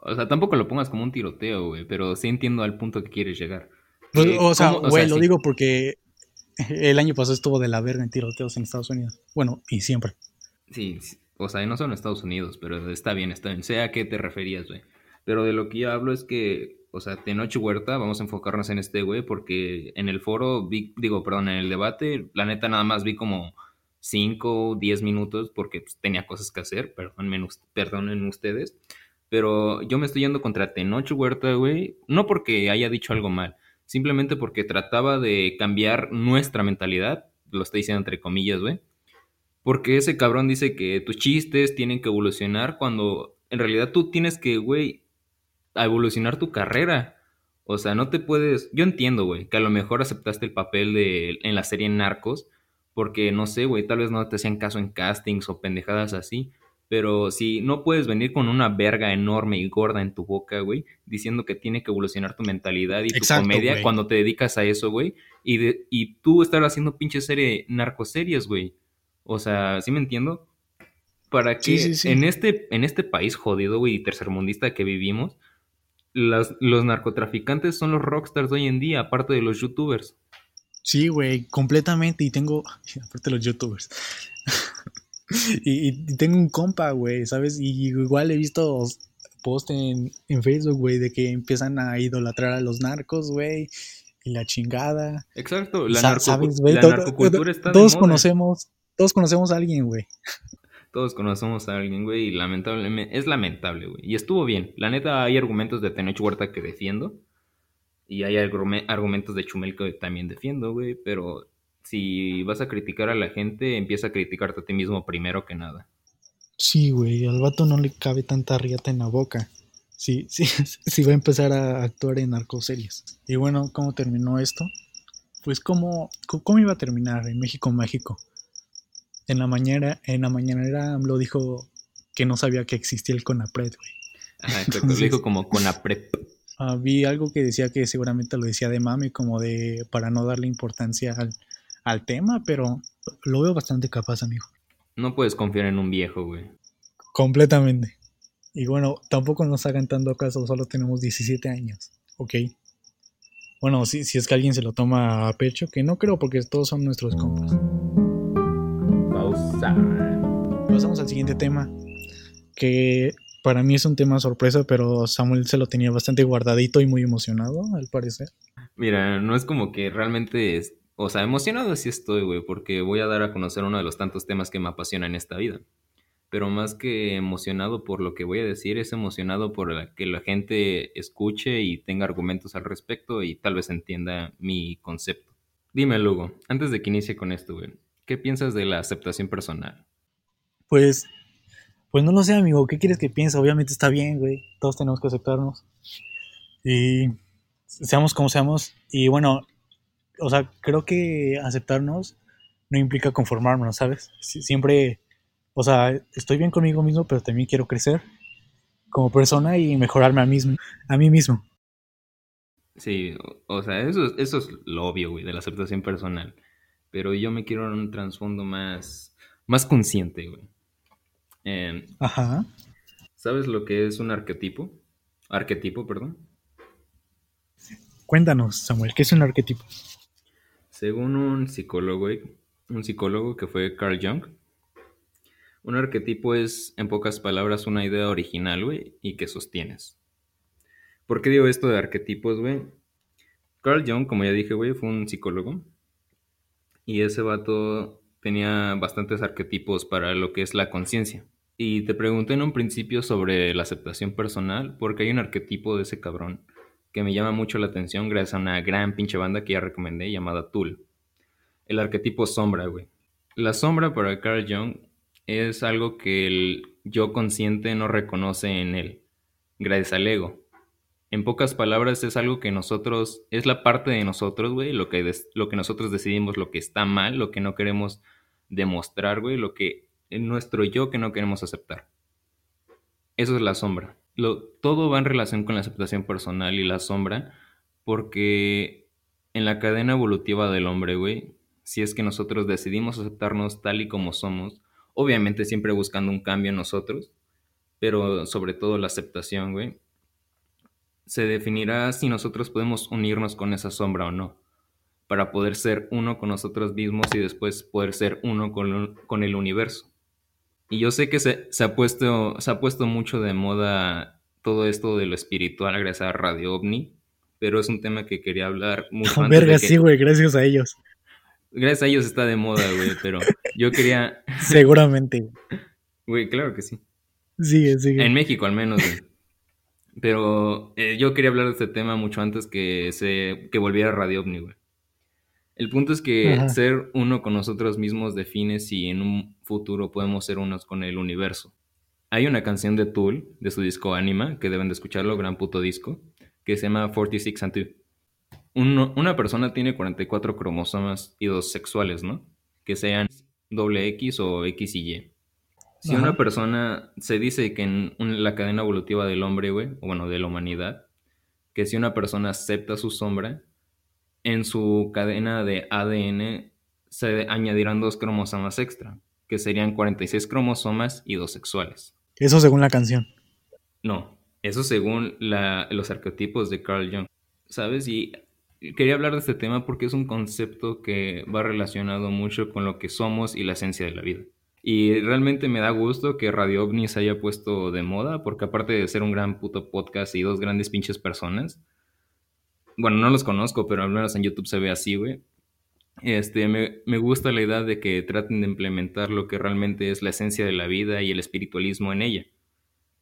O sea, tampoco lo pongas como un tiroteo, güey, pero sí entiendo al punto que quieres llegar. Pues, Eh, o sea, güey, lo sí. digo porque el año pasado estuvo de la verga en tiroteos en Estados Unidos. Bueno, y siempre. Sí. O sea, no solo en Estados Unidos, pero está bien, está bien. Sé a qué te referías, güey. Pero de lo que yo hablo es que, o sea, Tenoch Huerta, vamos a enfocarnos en este, güey, porque en el foro vi, digo, perdón, en el debate, la neta nada más vi como 5 o 10 minutos porque pues, tenía cosas que hacer, perdonen, perdonen ustedes. Pero yo me estoy yendo contra Tenoch Huerta, güey, no porque haya dicho algo mal, simplemente porque trataba de cambiar nuestra mentalidad, lo estoy diciendo entre comillas, güey. Porque ese cabrón dice que tus chistes tienen que evolucionar cuando en realidad tú tienes que, güey, evolucionar tu carrera. O sea, no te puedes... Yo entiendo, güey, que a lo mejor aceptaste el papel de en la serie Narcos porque, no sé, güey, tal vez no te hacían caso en castings o pendejadas así. Pero si no puedes venir con una verga enorme y gorda en tu boca, güey, diciendo que tiene que evolucionar tu mentalidad y tu comedia cuando te dedicas a eso, güey, y, y tú estar haciendo pinche serie narcoseries, güey. O sea, ¿sí me entiendo? Para que En, este, en este país jodido, güey, y tercermundista que vivimos, los narcotraficantes son los rockstars de hoy en día, aparte de los youtubers. Sí, güey, completamente. Y tengo, aparte de los youtubers. y, tengo un compa, güey, ¿sabes? Y igual he visto post en, en Facebook, güey, de que empiezan a idolatrar a los narcos, güey. Y la chingada. Exacto, la, narcocultura está Todos conocemos, todos conocemos a alguien, güey. Todos conocemos a alguien, güey, y lamentablemente, es lamentable, güey. Y estuvo bien. La neta, hay argumentos de Tenoch Huerta que defiendo. Y hay argumentos de Chumel que también defiendo, güey. Pero si vas a criticar a la gente, empieza a criticarte a ti mismo primero que nada. Sí, güey, al vato no le cabe tanta riata en la boca. Sí, sí, sí va a empezar a actuar en narcoseries. Y bueno, ¿cómo terminó esto? Pues cómo, cómo iba a terminar en México Mágico en la mañana, en la mañanera AMLO dijo que no sabía que existía el CONAPRED, güey. Exacto, lo dijo como CONAPRED. Ah, vi algo que decía que seguramente lo decía de mami, como de para no darle importancia al, al tema, pero lo veo bastante capaz, amigo. No puedes confiar en un viejo, güey. Completamente. Y bueno, tampoco nos hagan tanto caso, solo tenemos 17 años, ¿ok? Bueno, si, si es que alguien se lo toma a pecho, que no creo porque todos son nuestros compas. Pasamos al siguiente tema, que para mí es un tema sorpresa, pero Samuel se lo tenía bastante guardadito y muy emocionado, al parecer. Mira, no es como que realmente, es, o sea, emocionado sí estoy, güey, porque voy a dar a conocer uno de los tantos temas que me apasionan en esta vida. Pero más que emocionado por lo que voy a decir, es emocionado por que la gente escuche y tenga argumentos al respecto y tal vez entienda mi concepto. Dime, Lugo, antes de que inicie con esto, güey, ¿Qué piensas de la aceptación personal? Pues, pues no lo sé, amigo. ¿Qué quieres que piense? Obviamente está bien, güey. Todos tenemos que aceptarnos. Y seamos como seamos. Y bueno, o sea, creo que aceptarnos no implica conformarnos, ¿sabes? Siempre, o sea, estoy bien conmigo mismo, pero también quiero crecer como persona y mejorarme a, mismo, a mí mismo. Sí, o sea, eso, eso es lo obvio, güey, de la aceptación personal pero yo me quiero en un trasfondo más, más consciente, güey. Ajá. ¿Sabes lo que es un arquetipo? Arquetipo, perdón. Cuéntanos, Samuel, ¿qué es un arquetipo? Según un psicólogo, un psicólogo que fue Carl Jung, un arquetipo es, en pocas palabras, una idea original, güey, y que sostienes. ¿Por qué digo esto de arquetipos, güey? Carl Jung, como ya dije, güey, fue un psicólogo y ese vato tenía bastantes arquetipos para lo que es la conciencia. Y te pregunté en un principio sobre la aceptación personal, porque hay un arquetipo de ese cabrón que me llama mucho la atención gracias a una gran pinche banda que ya recomendé llamada Tool. El arquetipo sombra, güey. La sombra para Carl Jung es algo que el yo consciente no reconoce en él, gracias al ego. En pocas palabras, es algo que nosotros, es la parte de nosotros, güey, lo que, lo que nosotros decidimos, lo que está mal, lo que no queremos demostrar, güey, lo que es nuestro yo que no queremos aceptar. Eso es la sombra. Lo, todo va en relación con la aceptación personal y la sombra, porque en la cadena evolutiva del hombre, güey, si es que nosotros decidimos aceptarnos tal y como somos, obviamente siempre buscando un cambio en nosotros, pero sobre todo la aceptación, güey, se definirá si nosotros podemos unirnos con esa sombra o no, para poder ser uno con nosotros mismos y después poder ser uno con, con el universo. Y yo sé que se, se, ha puesto, se ha puesto mucho de moda todo esto de lo espiritual gracias a Radio OVNI, pero es un tema que quería hablar mucho antes Verga, de que... sí, güey, gracias a ellos. Gracias a ellos está de moda, güey, pero yo quería... Seguramente. Güey, claro que sí. Sigue, sigue. En México al menos, güey. Pero eh, yo quería hablar de este tema mucho antes que se que volviera Radio OVNI, güey. El punto es que Ajá. ser uno con nosotros mismos define si en un futuro podemos ser unos con el universo. Hay una canción de Tool, de su disco Anima, que deben de escucharlo, gran puto disco, que se llama 46 and 2. Uno- una persona tiene 44 cromosomas y dos sexuales, ¿no? Que sean doble X o X y Y. Si Ajá. una persona, se dice que en la cadena evolutiva del hombre, güey, o bueno, de la humanidad, que si una persona acepta su sombra, en su cadena de ADN se añadirán dos cromosomas extra, que serían 46 cromosomas y dos sexuales. Eso según la canción. No, eso según la- los arquetipos de Carl Jung. ¿Sabes? Y quería hablar de este tema porque es un concepto que va relacionado mucho con lo que somos y la esencia de la vida. Y realmente me da gusto que Radio OVNI se haya puesto de moda, porque aparte de ser un gran puto podcast y dos grandes pinches personas, bueno, no los conozco, pero al menos en YouTube se ve así, güey. Este, me, me gusta la idea de que traten de implementar lo que realmente es la esencia de la vida y el espiritualismo en ella.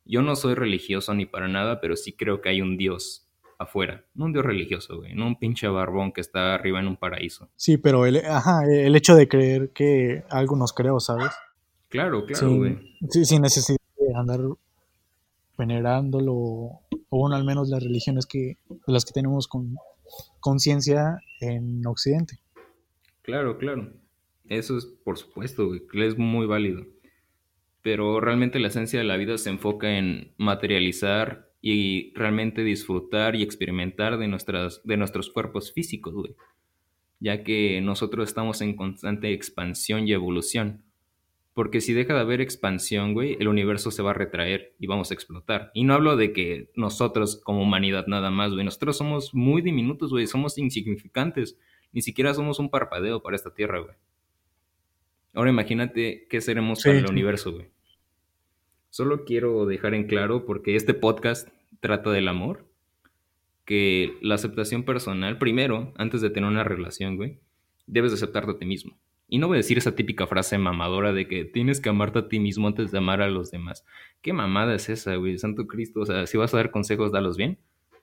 Yo no soy religioso ni para nada, pero sí creo que hay un Dios afuera. No un Dios religioso, güey. No un pinche barbón que está arriba en un paraíso. Sí, pero el, ajá, el hecho de creer que algo nos creó, ¿sabes? Claro, claro, güey. Sin, sí, sin necesidad de andar venerándolo, o al menos las religiones que las que tenemos con conciencia en Occidente. Claro, claro. Eso es, por supuesto, es muy válido. Pero realmente la esencia de la vida se enfoca en materializar y realmente disfrutar y experimentar de, nuestras, de nuestros cuerpos físicos. Ya que nosotros estamos en constante expansión y evolución. Porque si deja de haber expansión, güey, el universo se va a retraer y vamos a explotar. Y no hablo de que nosotros como humanidad nada más, güey. Nosotros somos muy diminutos, güey. Somos insignificantes. Ni siquiera somos un parpadeo para esta tierra, güey. Ahora imagínate qué seremos Sí, para el sí. universo, güey. Solo quiero dejar en claro, porque este podcast trata del amor, que la aceptación personal, primero, antes de tener una relación, güey, debes de aceptarte a ti mismo. Y no voy a decir esa típica frase mamadora de que tienes que amarte a ti mismo antes de amar a los demás. ¿Qué mamada es esa, güey? Santo Cristo. O sea, si vas a dar consejos, dalos bien,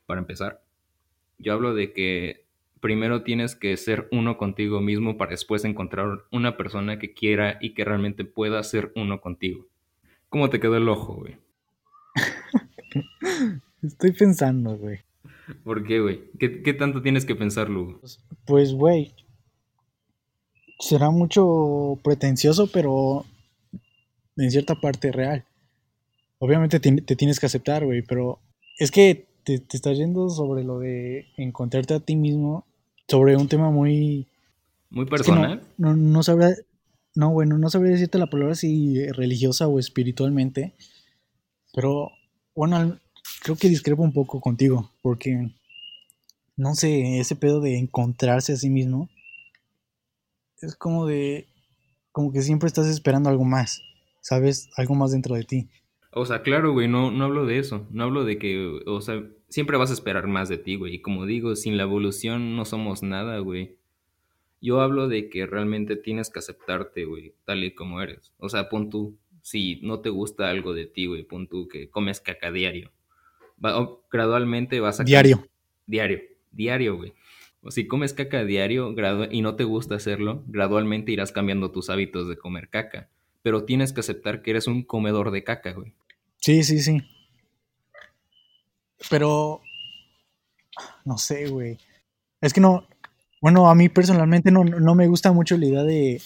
para empezar. Yo hablo de que primero tienes que ser uno contigo mismo para después encontrar una persona que quiera y que realmente pueda ser uno contigo. ¿Cómo te quedó el ojo, güey? Estoy pensando, güey. ¿Por qué, güey? ¿Qué, ¿Qué, tanto tienes que pensar, Lugo? Pues, güey, será mucho pretencioso, pero en cierta parte real. Obviamente te, te tienes que aceptar, güey, pero es que te, te, estás yendo sobre lo de encontrarte a ti mismo, sobre un tema muy... Muy personal. Es que no, no, no sabría... No, bueno, no sabría decirte la palabra si religiosa o espiritualmente, pero bueno, creo que discrepo un poco contigo, porque no sé, ese pedo de encontrarse a sí mismo es como de, como que siempre estás esperando algo más, ¿sabes? Algo más dentro de ti. O sea, claro, güey, no, no hablo de eso, no hablo de que, o sea, siempre vas a esperar más de ti, güey, y como digo, sin la evolución no somos nada, güey. Yo hablo de que realmente tienes que aceptarte, güey, tal y como eres. O sea, pon tú, si no te gusta algo de ti, güey, pon tú que comes caca diario. Va, gradualmente vas a... Diario. Diario, diario, güey. Si comes caca diario y no te gusta hacerlo, gradualmente irás cambiando tus hábitos de comer caca. Pero tienes que aceptar que eres un comedor de caca, güey. Sí, sí, sí. Pero... No sé, güey. Es que no... Bueno, a mí personalmente no, no me gusta mucho la idea de,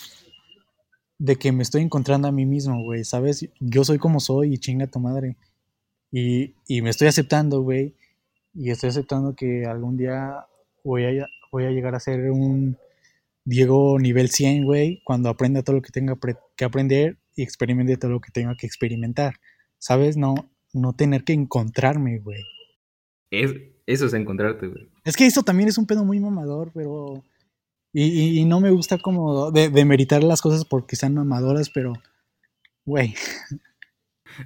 de que me estoy encontrando a mí mismo, güey, ¿sabes? Yo soy como soy y chinga tu madre. Y, y me estoy aceptando, güey. Y estoy aceptando que algún día voy a, voy a llegar a ser un Diego nivel 100, güey, cuando aprenda todo lo que tenga que aprender y experimente todo lo que tenga que experimentar. ¿Sabes? No, no tener que encontrarme, güey. Es, eso es encontrarte, güey. Es que eso también es un pedo muy mamador, pero. Y, y, y no me gusta como de, de, meritar las cosas porque sean mamadoras, pero. Güey.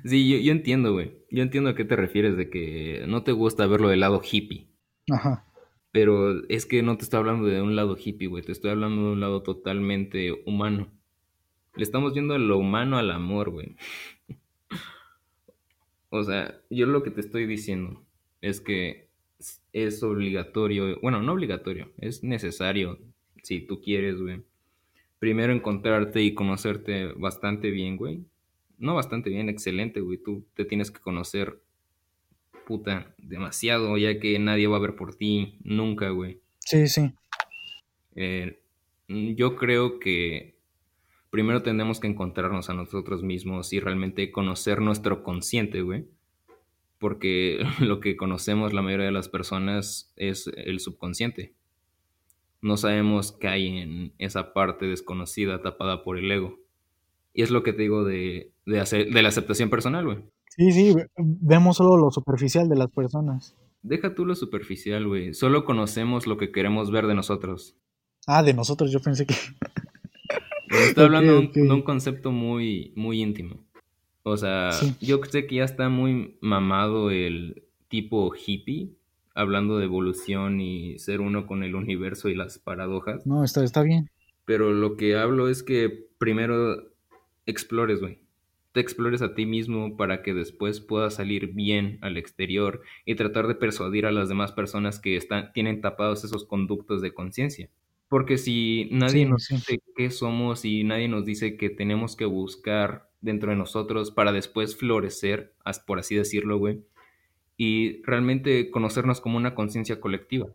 Sí, yo, yo entiendo, güey. Yo entiendo a qué te refieres de que no te gusta verlo del lado hippie. Ajá. Pero es que no te estoy hablando de un lado hippie, güey. Te estoy hablando de un lado totalmente humano. Le estamos viendo lo humano al amor, güey. O sea, yo lo que te estoy diciendo es que es obligatorio, bueno, no obligatorio, es necesario, si tú quieres, güey. Primero encontrarte y conocerte bastante bien, güey. No bastante bien, excelente, güey. Tú te tienes que conocer, puta, demasiado, ya que nadie va a ver por ti, nunca, güey. Sí, sí. Eh, yo creo que primero tenemos que encontrarnos a nosotros mismos y realmente conocer nuestro consciente, güey. Porque lo que conocemos la mayoría de las personas es el subconsciente. No sabemos qué hay en esa parte desconocida tapada por el ego. Y es lo que te digo de, de, hacer, de la aceptación personal, güey. Sí, sí, vemos solo lo superficial de las personas. Deja tú lo superficial, güey. Solo conocemos lo que queremos ver de nosotros. Ah, de nosotros, yo pensé que... Estoy hablando okay, okay. de un concepto muy, muy íntimo. O sea, sí. yo sé que ya está muy mamado el tipo hippie, hablando de evolución y ser uno con el universo y las paradojas. No, está, está bien. Pero lo que hablo es que primero explores, güey. Te explores a ti mismo para que después puedas salir bien al exterior y tratar de persuadir a las demás personas que están, tienen tapados esos conductos de conciencia. Porque si nadie sí, nos sí. dice qué somos y nadie nos dice que tenemos que buscar dentro de nosotros para después florecer, por así decirlo, güey, y realmente conocernos como una conciencia colectiva.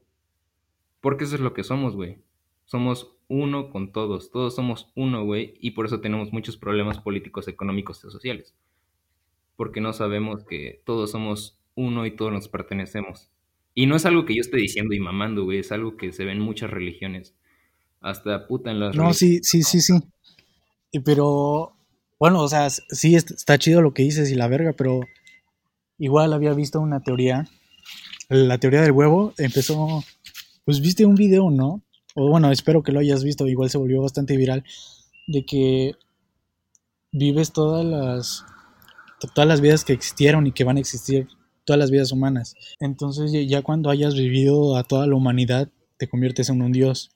Porque eso es lo que somos, güey. Somos uno con todos, todos somos uno, güey, y por eso tenemos muchos problemas políticos, económicos y sociales. Porque no sabemos que todos somos uno y todos nos pertenecemos. Y no es algo que yo esté diciendo y mamando, güey, es algo que se ve en muchas religiones hasta puta en las No, sí, sí, sí, sí. Y pero, bueno, o sea, sí está chido lo que dices y la verga, pero igual había visto una teoría, la teoría del huevo, empezó, pues viste un video, ¿no? O bueno, espero que lo hayas visto, igual se volvió bastante viral, de que vives todas las, todas las vidas que existieron y que van a existir, todas las vidas humanas. Entonces ya cuando hayas vivido a toda la humanidad, te conviertes en un dios.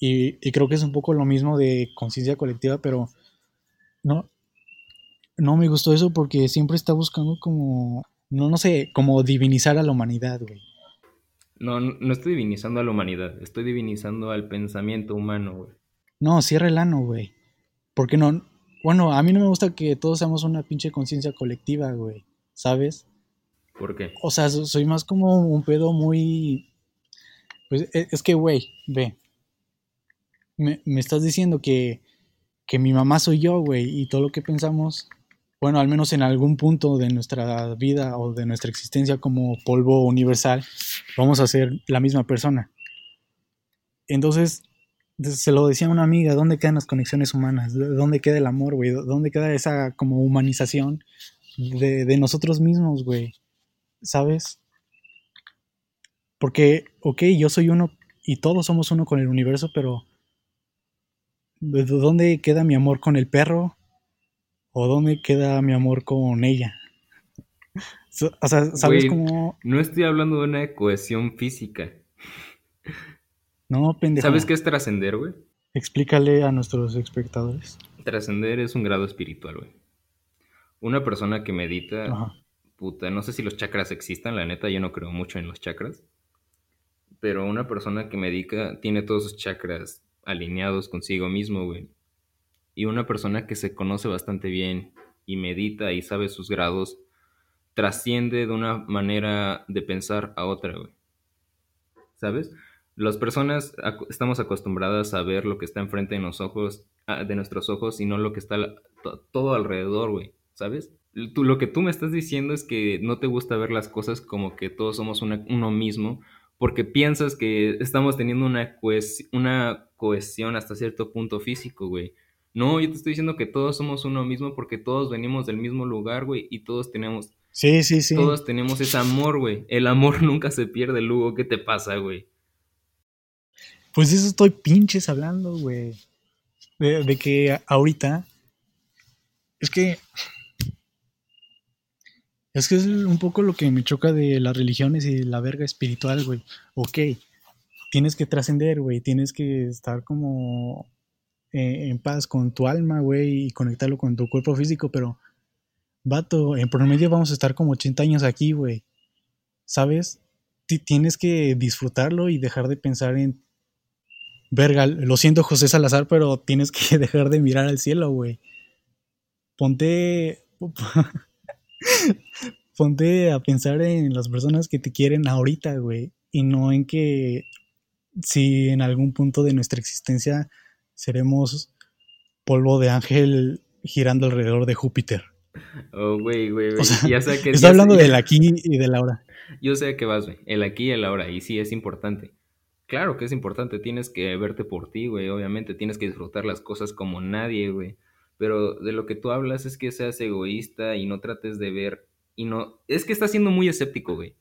Y, y, creo que es un poco lo mismo de conciencia colectiva, pero no, no me gustó eso porque siempre está buscando como, no, no sé, como divinizar a la humanidad, güey. No, no estoy divinizando a la humanidad, estoy divinizando al pensamiento humano, güey. No, cierra el ano, güey. Porque no, bueno, a mí no me gusta que todos seamos una pinche conciencia colectiva, güey, ¿sabes? ¿Por qué? O sea, soy más como un pedo muy... Pues es que, güey, ve, me, me, estás diciendo que, que mi mamá soy yo, güey, y todo lo que pensamos, bueno, al menos en algún punto de nuestra vida o de nuestra existencia como polvo universal, vamos a ser la misma persona. Entonces, se lo decía a una amiga, ¿dónde quedan las conexiones humanas? ¿Dónde queda el amor, güey? ¿Dónde queda esa como humanización de, nosotros mismos, güey? ¿Sabes? Porque, ok, yo soy uno y todos somos uno con el universo, pero ¿dónde queda mi amor con el perro? ¿O dónde queda mi amor con ella? O sea, ¿sabes cómo...? No estoy hablando de una cohesión física. No, pendejo. ¿Sabes qué es trascender, güey? Explícale a nuestros espectadores. Trascender es un grado espiritual, güey. Una persona que medita... Ajá. Puta, no sé si los chakras existan, la neta, yo no creo mucho en los chakras. Pero una persona que medica tiene todos sus chakras alineados consigo mismo, güey. Y una persona que se conoce bastante bien y medita y sabe sus grados, trasciende de una manera de pensar a otra, güey. ¿Sabes? Las personas estamos acostumbradas a ver lo que está enfrente de, los ojos, de nuestros ojos y no lo que está todo alrededor, güey. ¿Sabes? Lo que tú me estás diciendo es que no te gusta ver las cosas como que todos somos uno mismo, porque piensas que estamos teniendo una, una cohesión hasta cierto punto físico, güey. No, yo te estoy diciendo que todos somos uno mismo porque todos venimos del mismo lugar, güey, y todos tenemos... Sí, sí, sí. Todos tenemos ese amor, güey. El amor nunca se pierde, Lugo. ¿Qué te pasa, güey? Pues eso estoy pinches hablando, güey. De, de, que ahorita Es que. Es que es un poco lo que me choca de las religiones y de la verga espiritual, güey. Ok, tienes que trascender, güey. Tienes que estar como eh, en paz con tu alma, güey, y conectarlo con tu cuerpo físico, pero. Vato, en promedio vamos a estar como 80 años aquí, güey. ¿Sabes? tienes que disfrutarlo y dejar de pensar en verga, lo siento José Salazar, pero tienes que dejar de mirar al cielo, güey. Ponte... ponte a pensar en las personas que te quieren ahorita, güey. Y no en que si en algún punto de nuestra existencia seremos polvo de ángel girando alrededor de Júpiter. Oh, güey, güey, güey. está hablando del aquí y del ahora. Yo sé que vas, güey. El aquí y el ahora. Y sí, es importante. Claro que es importante, tienes que verte por ti, güey, obviamente tienes que disfrutar las cosas como nadie, güey. Pero de lo que tú hablas es que seas egoísta y no trates de ver y no es que estás siendo muy escéptico, güey.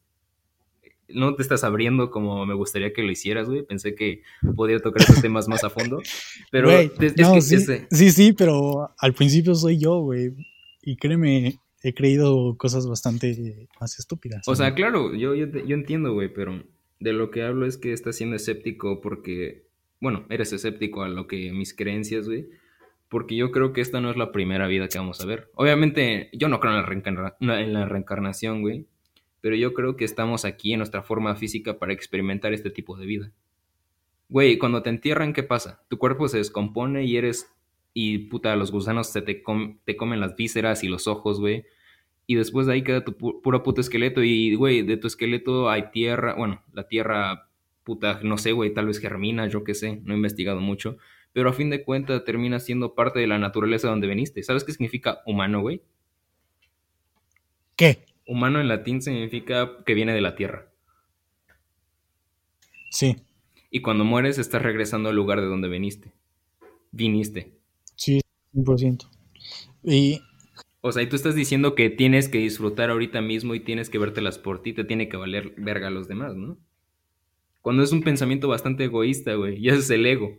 No te estás abriendo como me gustaría que lo hicieras, güey. Pensé que podía tocar esos temas más a fondo. Pero es que, sí, sí, sí, pero al principio soy yo, güey. Y créeme, he creído cosas bastante más estúpidas. O sea, claro, yo, yo, yo entiendo, güey, pero de lo que hablo es que estás siendo escéptico porque, bueno, eres escéptico a lo que mis creencias, güey. Porque yo creo que esta no es la primera vida que vamos a ver. Obviamente, yo no creo en la, en la reencarnación, güey. Pero yo creo que estamos aquí en nuestra forma física para experimentar este tipo de vida. Güey, cuando te entierran, ¿qué pasa? Tu cuerpo se descompone y eres... Y puta, los gusanos se te, comen las vísceras y los ojos, güey y después de ahí queda tu puro puto esqueleto y, güey, de tu esqueleto hay tierra, bueno, la tierra, puta, no sé, güey, tal vez germina, yo qué sé, no he investigado mucho, pero a fin de cuentas termina siendo parte de la naturaleza donde veniste. ¿Sabes qué significa humano, güey? ¿Qué? Humano en latín significa que viene de la tierra. Sí. Y cuando mueres estás regresando al lugar de donde viniste. Viniste. Sí, 100%. Y o sea, y tú estás diciendo que tienes que disfrutar ahorita mismo y tienes que vértelas por ti, te tiene que valer verga a los demás, ¿no? Cuando es un pensamiento bastante egoísta, güey, y ese es el ego.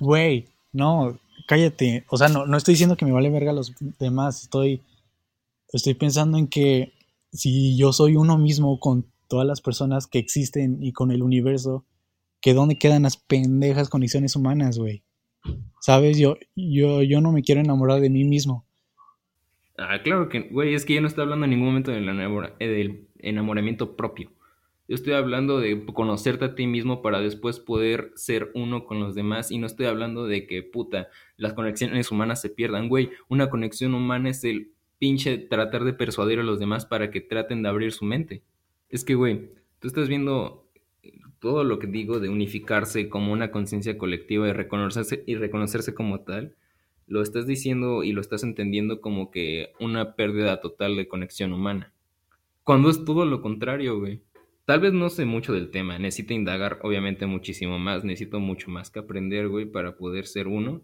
Güey, no, cállate. O sea, no, no estoy diciendo que me vale verga a los demás, estoy, estoy pensando en que si yo soy uno mismo con todas las personas que existen y con el universo, que dónde quedan las pendejas condiciones humanas, güey. ¿Sabes? Yo, yo, yo no me quiero enamorar de mí mismo. Ah, claro que, güey, es que yo no estoy hablando en ningún momento del, eh, del enamoramiento propio. Yo estoy hablando de conocerte a ti mismo para después poder ser uno con los demás. Y no estoy hablando de que, puta, las conexiones humanas se pierdan. Güey, una conexión humana es el pinche tratar de persuadir a los demás para que traten de abrir su mente. Es que, güey, tú estás viendo todo lo que digo de unificarse como una conciencia colectiva y reconocerse, y reconocerse como tal lo estás diciendo y lo estás entendiendo como que una pérdida total de conexión humana. Cuando es todo lo contrario, güey. Tal vez no sé mucho del tema, necesito indagar obviamente muchísimo más, necesito mucho más que aprender, güey, para poder ser uno.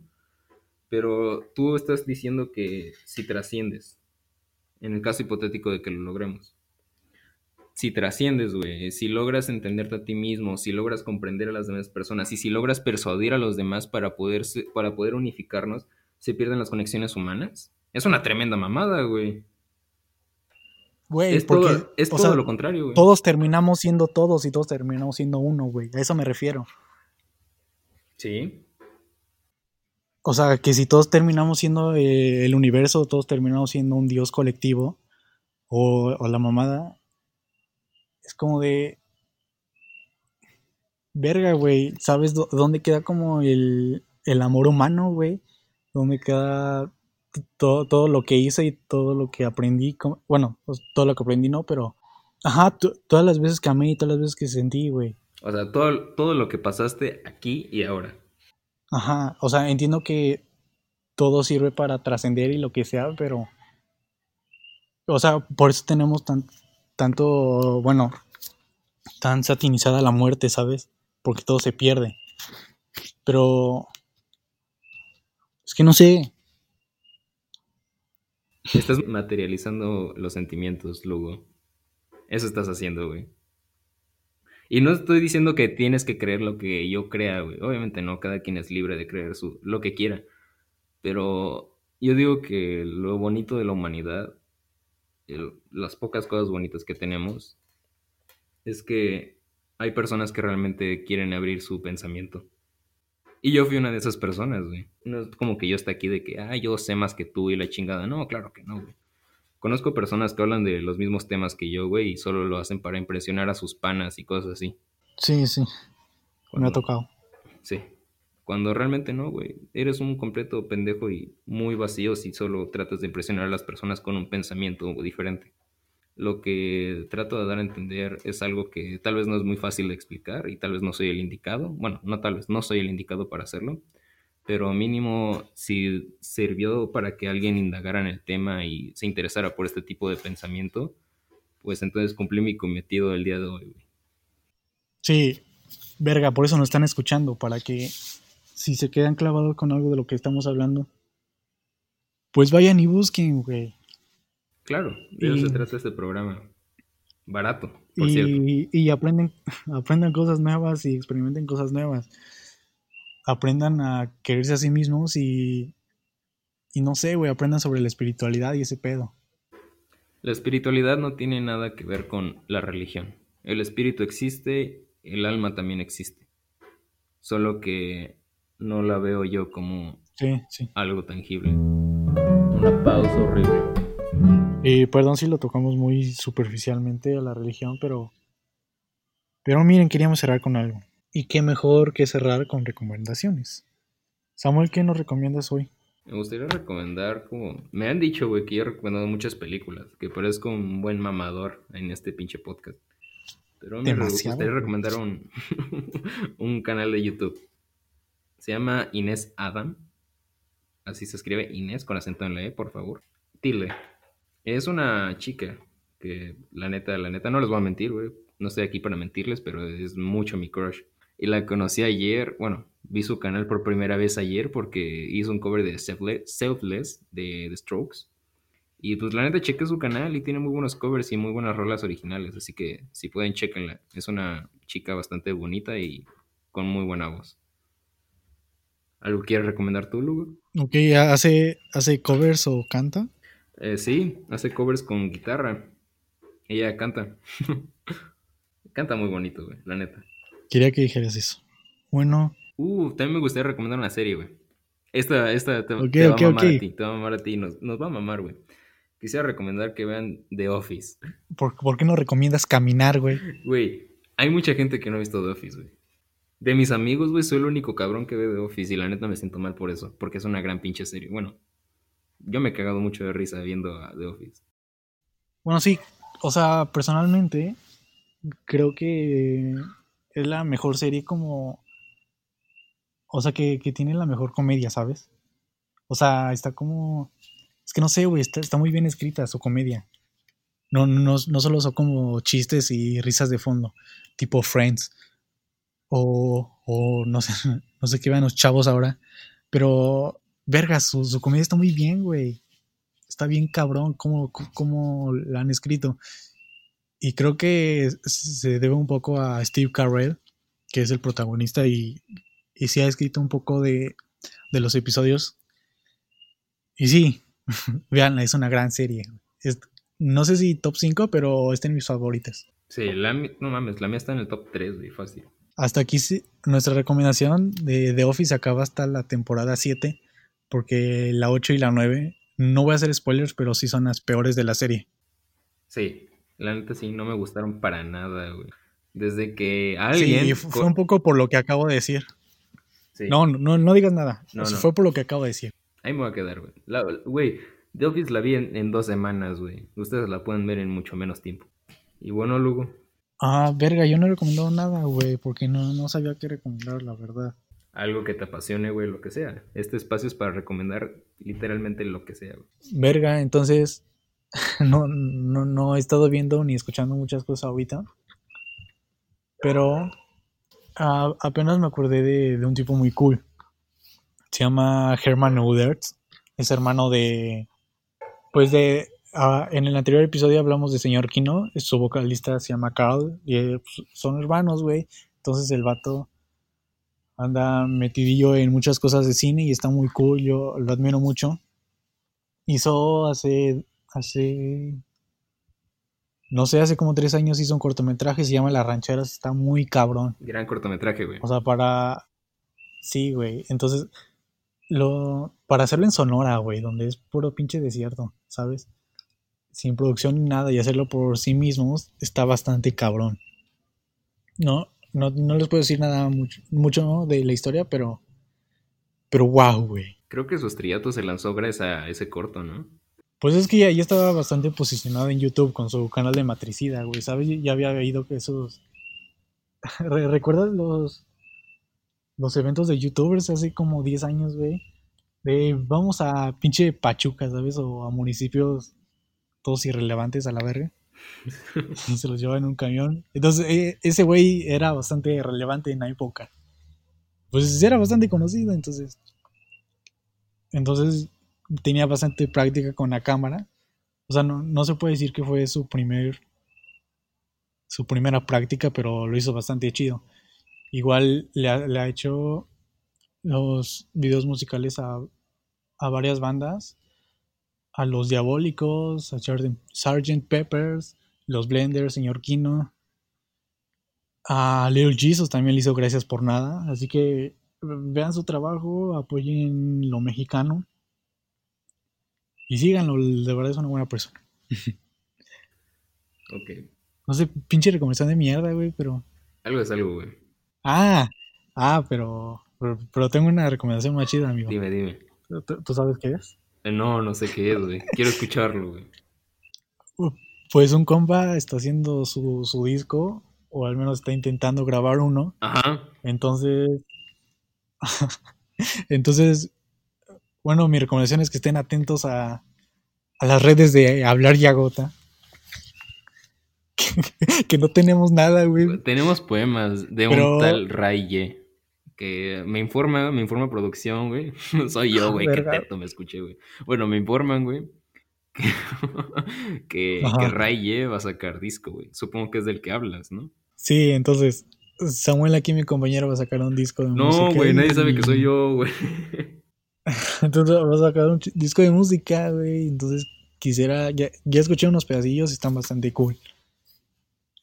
Pero tú estás diciendo que si trasciendes, en el caso hipotético de que lo logremos, si trasciendes, güey, si logras entenderte a ti mismo, si logras comprender a las demás personas y si logras persuadir a los demás para poder, para poder unificarnos, se pierden las conexiones humanas. Es una tremenda mamada, güey. Güey, es todo, es todo lo contrario, güey. Todos terminamos siendo todos y todos terminamos siendo uno, güey. A eso me refiero. Sí. O sea, que si todos terminamos siendo eh, el universo, todos terminamos siendo un dios colectivo, o, la mamada, es como de... Verga, güey. ¿Sabes dónde queda como el, el amor humano, güey? donde queda todo, todo lo que hice y todo lo que aprendí. Bueno, pues, todo lo que aprendí no, pero... Ajá, todas las veces que amé y todas las veces que sentí, güey. O sea, todo, todo lo que pasaste aquí y ahora. Ajá, o sea, entiendo que todo sirve para trascender y lo que sea, pero... O sea, por eso tenemos tan, tanto, bueno, tan satinizada la muerte, ¿sabes? Porque todo se pierde. Pero es que no sé. Estás materializando los sentimientos, Lugo. Eso estás haciendo, güey. Y no estoy diciendo que tienes que creer lo que yo crea, güey. Obviamente no, cada quien es libre de creer su, lo que quiera. Pero yo digo que lo bonito de la humanidad, las pocas cosas bonitas que tenemos, es que hay personas que realmente quieren abrir su pensamiento. Y yo fui una de esas personas, güey. No es como que yo esté aquí de que, ah, yo sé más que tú y la chingada. No, claro que no, güey. Conozco personas que hablan de los mismos temas que yo, güey, y solo lo hacen para impresionar a sus panas y cosas así. Sí, sí, me ha Cuando- tocado. Sí. Cuando realmente no, güey. Eres un completo pendejo y muy vacío si solo tratas de impresionar a las personas con un pensamiento diferente. Lo que trato de dar a entender es algo que tal vez no es muy fácil de explicar y tal vez no soy el indicado. Bueno, no tal vez, no soy el indicado para hacerlo. Pero mínimo si sirvió para que alguien indagara en el tema y se interesara por este tipo de pensamiento, pues entonces cumplí mi cometido el día de hoy, güey. Sí, verga, por eso nos están escuchando, para que si se quedan clavados con algo de lo que estamos hablando, pues vayan y busquen, güey. Claro, de eso Y- se trata este programa. Barato, por cierto. Y, y aprenden, aprendan cosas nuevas y experimenten cosas nuevas. Aprendan a quererse a sí mismos y, y no sé, güey, aprendan sobre la espiritualidad y ese pedo. La espiritualidad no tiene nada que ver con la religión. El espíritu existe, el alma también existe. Solo que no la veo yo como Sí, sí. algo tangible. Una pausa horrible. Y perdón si lo tocamos muy superficialmente a la religión, pero. Pero miren, queríamos cerrar con algo. Y qué mejor que cerrar con recomendaciones. Samuel, ¿qué nos recomiendas hoy? Me gustaría recomendar como... Me han dicho, güey, que yo he recomendado muchas películas, que parezco un buen mamador en este pinche podcast. Pero me Demasiado, gustaría recomendar un, un canal de YouTube. Se llama Inés Adam. Así se escribe Inés con acento en la E, por favor. Tile. Es una chica que, la neta, la neta, no les voy a mentir, güey. No estoy aquí para mentirles, pero es mucho mi crush. Y la conocí ayer, bueno, vi su canal por primera vez ayer porque hizo un cover de Selfle- Selfless de The Strokes. Y pues la neta chequé su canal y tiene muy buenos covers y muy buenas rolas originales, así que si pueden chequenla. Es una chica bastante bonita y con muy buena voz. ¿Algo quieres recomendar tú, Lugo? Ok, ¿hace, hace covers o canta? Eh, sí, hace covers con guitarra. Ella canta. canta muy bonito, güey, la neta. Quería que dijeras eso. Bueno, Uh, también me gustaría recomendar una serie, güey. Esta, esta te, Ok, te va a mamar a ti, te va a mamar a ti, nos, nos va a mamar, güey. Quisiera recomendar que vean The Office. ¿por, por qué no recomiendas caminar, güey? Güey, hay mucha gente que no ha visto The Office, güey. De mis amigos, güey, soy el único cabrón que ve The Office y la neta me siento mal por eso, porque es una gran pinche serie. Bueno, yo me he cagado mucho de risa viendo a The Office. Bueno, sí, o sea, personalmente creo que es la mejor serie como... O sea, que, que tiene la mejor comedia, ¿sabes? O sea, está como... Es que no sé, güey, está, está muy bien escrita su comedia. No, no, no solo son como chistes y risas de fondo, tipo Friends. O, o no sé, no sé qué vean los chavos ahora. Pero, verga, su, su comedia está muy bien, güey. Está bien cabrón cómo, cómo la han escrito. Y creo que se debe un poco a Steve Carell, que es el protagonista y, y sí ha escrito un poco de, de los episodios. Y sí, veanla, es una gran serie. Es- no sé si top 5, pero está en mis favoritas. Sí, la, no mames, la mía está en el top 3, güey, fácil. Hasta aquí sí, nuestra recomendación de The Office acaba hasta la temporada 7, porque la 8 y la 9, no voy a hacer spoilers, pero sí son las peores de la serie. Sí, la neta sí, no me gustaron para nada, güey. Desde que alguien... Sí, fu- fue un poco por lo que acabo de decir. Sí. No, no, no digas nada. No, O sea, no. Fue por lo que acabo de decir. Ahí me voy a quedar, güey. La- Güey, The Office la vi en, en dos semanas, güey. Ustedes la pueden ver en mucho menos tiempo. Y bueno, Lugo, Ah, verga, yo no he recomendado nada, güey, porque no, no sabía qué recomendar, la verdad. algo que te apasione, güey, lo que sea. Este espacio es para recomendar literalmente lo que sea, güey. Verga, entonces no, no, no he estado viendo ni escuchando muchas cosas ahorita. Pero apenas me acordé de, un tipo muy cool. Se llama Herman Udertz. Es hermano de. Pues de. en el anterior episodio hablamos de señor Kino. Su vocalista se llama Carl. Y eh, pues, son hermanos, güey. Entonces el vato anda metidillo en muchas cosas de cine y está muy cool. Yo lo admiro mucho. hizo hace, hace, no sé, hace como tres años hizo un cortometraje, se llama Las Rancheras, está muy cabrón. Gran cortometraje, güey. O sea, para, sí, güey, entonces, lo, para hacerlo en Sonora, güey, donde es puro pinche desierto, ¿sabes? Sin producción ni nada y hacerlo por sí mismos, está bastante cabrón. No, no, no les puedo decir nada mucho, mucho ¿no? de la historia, pero, pero wow, güey. Creo que su estrellato se lanzó gracias a ese corto, ¿no? Pues es que ya, ya estaba bastante posicionado en YouTube con su canal de Matricida, güey, ¿sabes? Ya había que esos... Re- ¿Recuerdas los, los eventos de YouTubers hace como 10 años, güey? De vamos a pinche Pachuca, ¿sabes? O a municipios todos irrelevantes a la verga. Y se los lleva en un camión. Entonces, eh, ese güey era bastante relevante en la época. Pues era bastante conocido, entonces. Entonces tenía bastante práctica con la cámara. O sea, no, no se puede decir que fue su primer. su primera práctica, pero lo hizo bastante chido. Igual le ha, le ha hecho los videos musicales a, a varias bandas. A los Diabólicos, a Sgt. Peppers, los Blenders, Señor Kino. A Little Jesus también le hizo Gracias por Nada. Así que vean su trabajo, apoyen lo mexicano. Y síganlo, de verdad es una buena persona. Ok. No sé, pinche recomendación de mierda, güey, pero. Algo es algo, güey. Ah, ah, pero, pero. pero tengo una recomendación más chida, amigo. Dime, dime. ¿Tú, tú sabes qué es? Eh, No, no sé qué es, güey. Quiero escucharlo, güey. Pues un compa está haciendo su, su disco, o al menos está intentando grabar uno. Ajá. Entonces. Entonces. Bueno, mi recomendación es que estén atentos a, a las redes de Hablar Yagota. Que, que no tenemos nada, güey. Tenemos poemas de Pero- un tal Raye que me informa, me informa producción, güey. Soy yo, güey, qué Verga. teto me escuché, güey. Bueno, me informan, güey, que, Ajá. que Raye va a sacar disco, güey. Supongo que es del que hablas, ¿no? Sí, entonces. Samuel, aquí mi compañero, va a sacar un disco de No, güey, nadie sabe que soy yo, güey. Entonces va a sacar un disco de música, güey. Entonces quisiera, ya, ya escuché unos pedacillos y están bastante cool.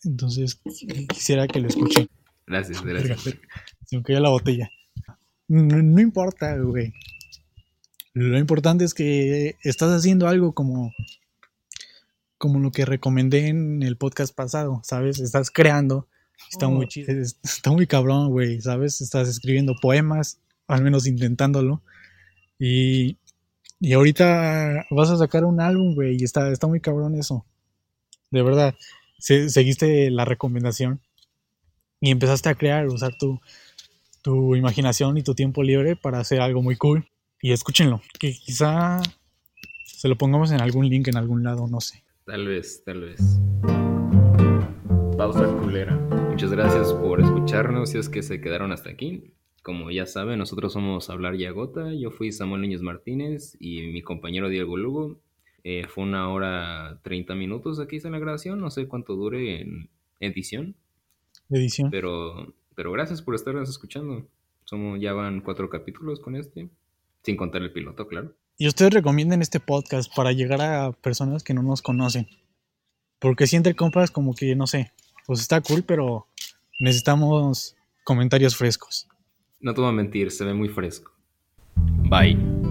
Entonces qu- quisiera que lo escuchen. Gracias, gracias. verga, Se me cayó la botella. No, no importa, güey. Lo importante es que estás haciendo algo como, como lo que recomendé en el podcast pasado, ¿sabes? Estás creando. Está muy chido. es- Está muy cabrón, güey, ¿sabes? Estás escribiendo poemas, al menos intentándolo. Y, y ahorita vas a sacar un álbum, güey, y está, está muy cabrón eso. De verdad. Se- seguiste la recomendación y empezaste a crear, usar tu, tu imaginación y tu tiempo libre para hacer algo muy cool. Y escúchenlo, que quizá se lo pongamos en algún link en algún lado, no sé. Tal vez, tal vez. Pausa culera. Muchas gracias por escucharnos si es que se quedaron hasta aquí. Como ya saben, nosotros somos Hablar y Agota. Yo fui Samuel Núñez Martínez y mi compañero Diego Lugo. Eh, fue una hora 30 minutos aquí en la grabación. No sé cuánto dure en edición, Edición. pero, pero gracias por estarnos escuchando. Somos, ya van cuatro capítulos con este, sin contar el piloto, claro. Y ustedes recomienden este podcast para llegar a personas que no nos conocen. Porque si entre compas como que, no sé, pues está cool, pero necesitamos comentarios frescos. No te voy a mentir, se ve muy fresco. Bye.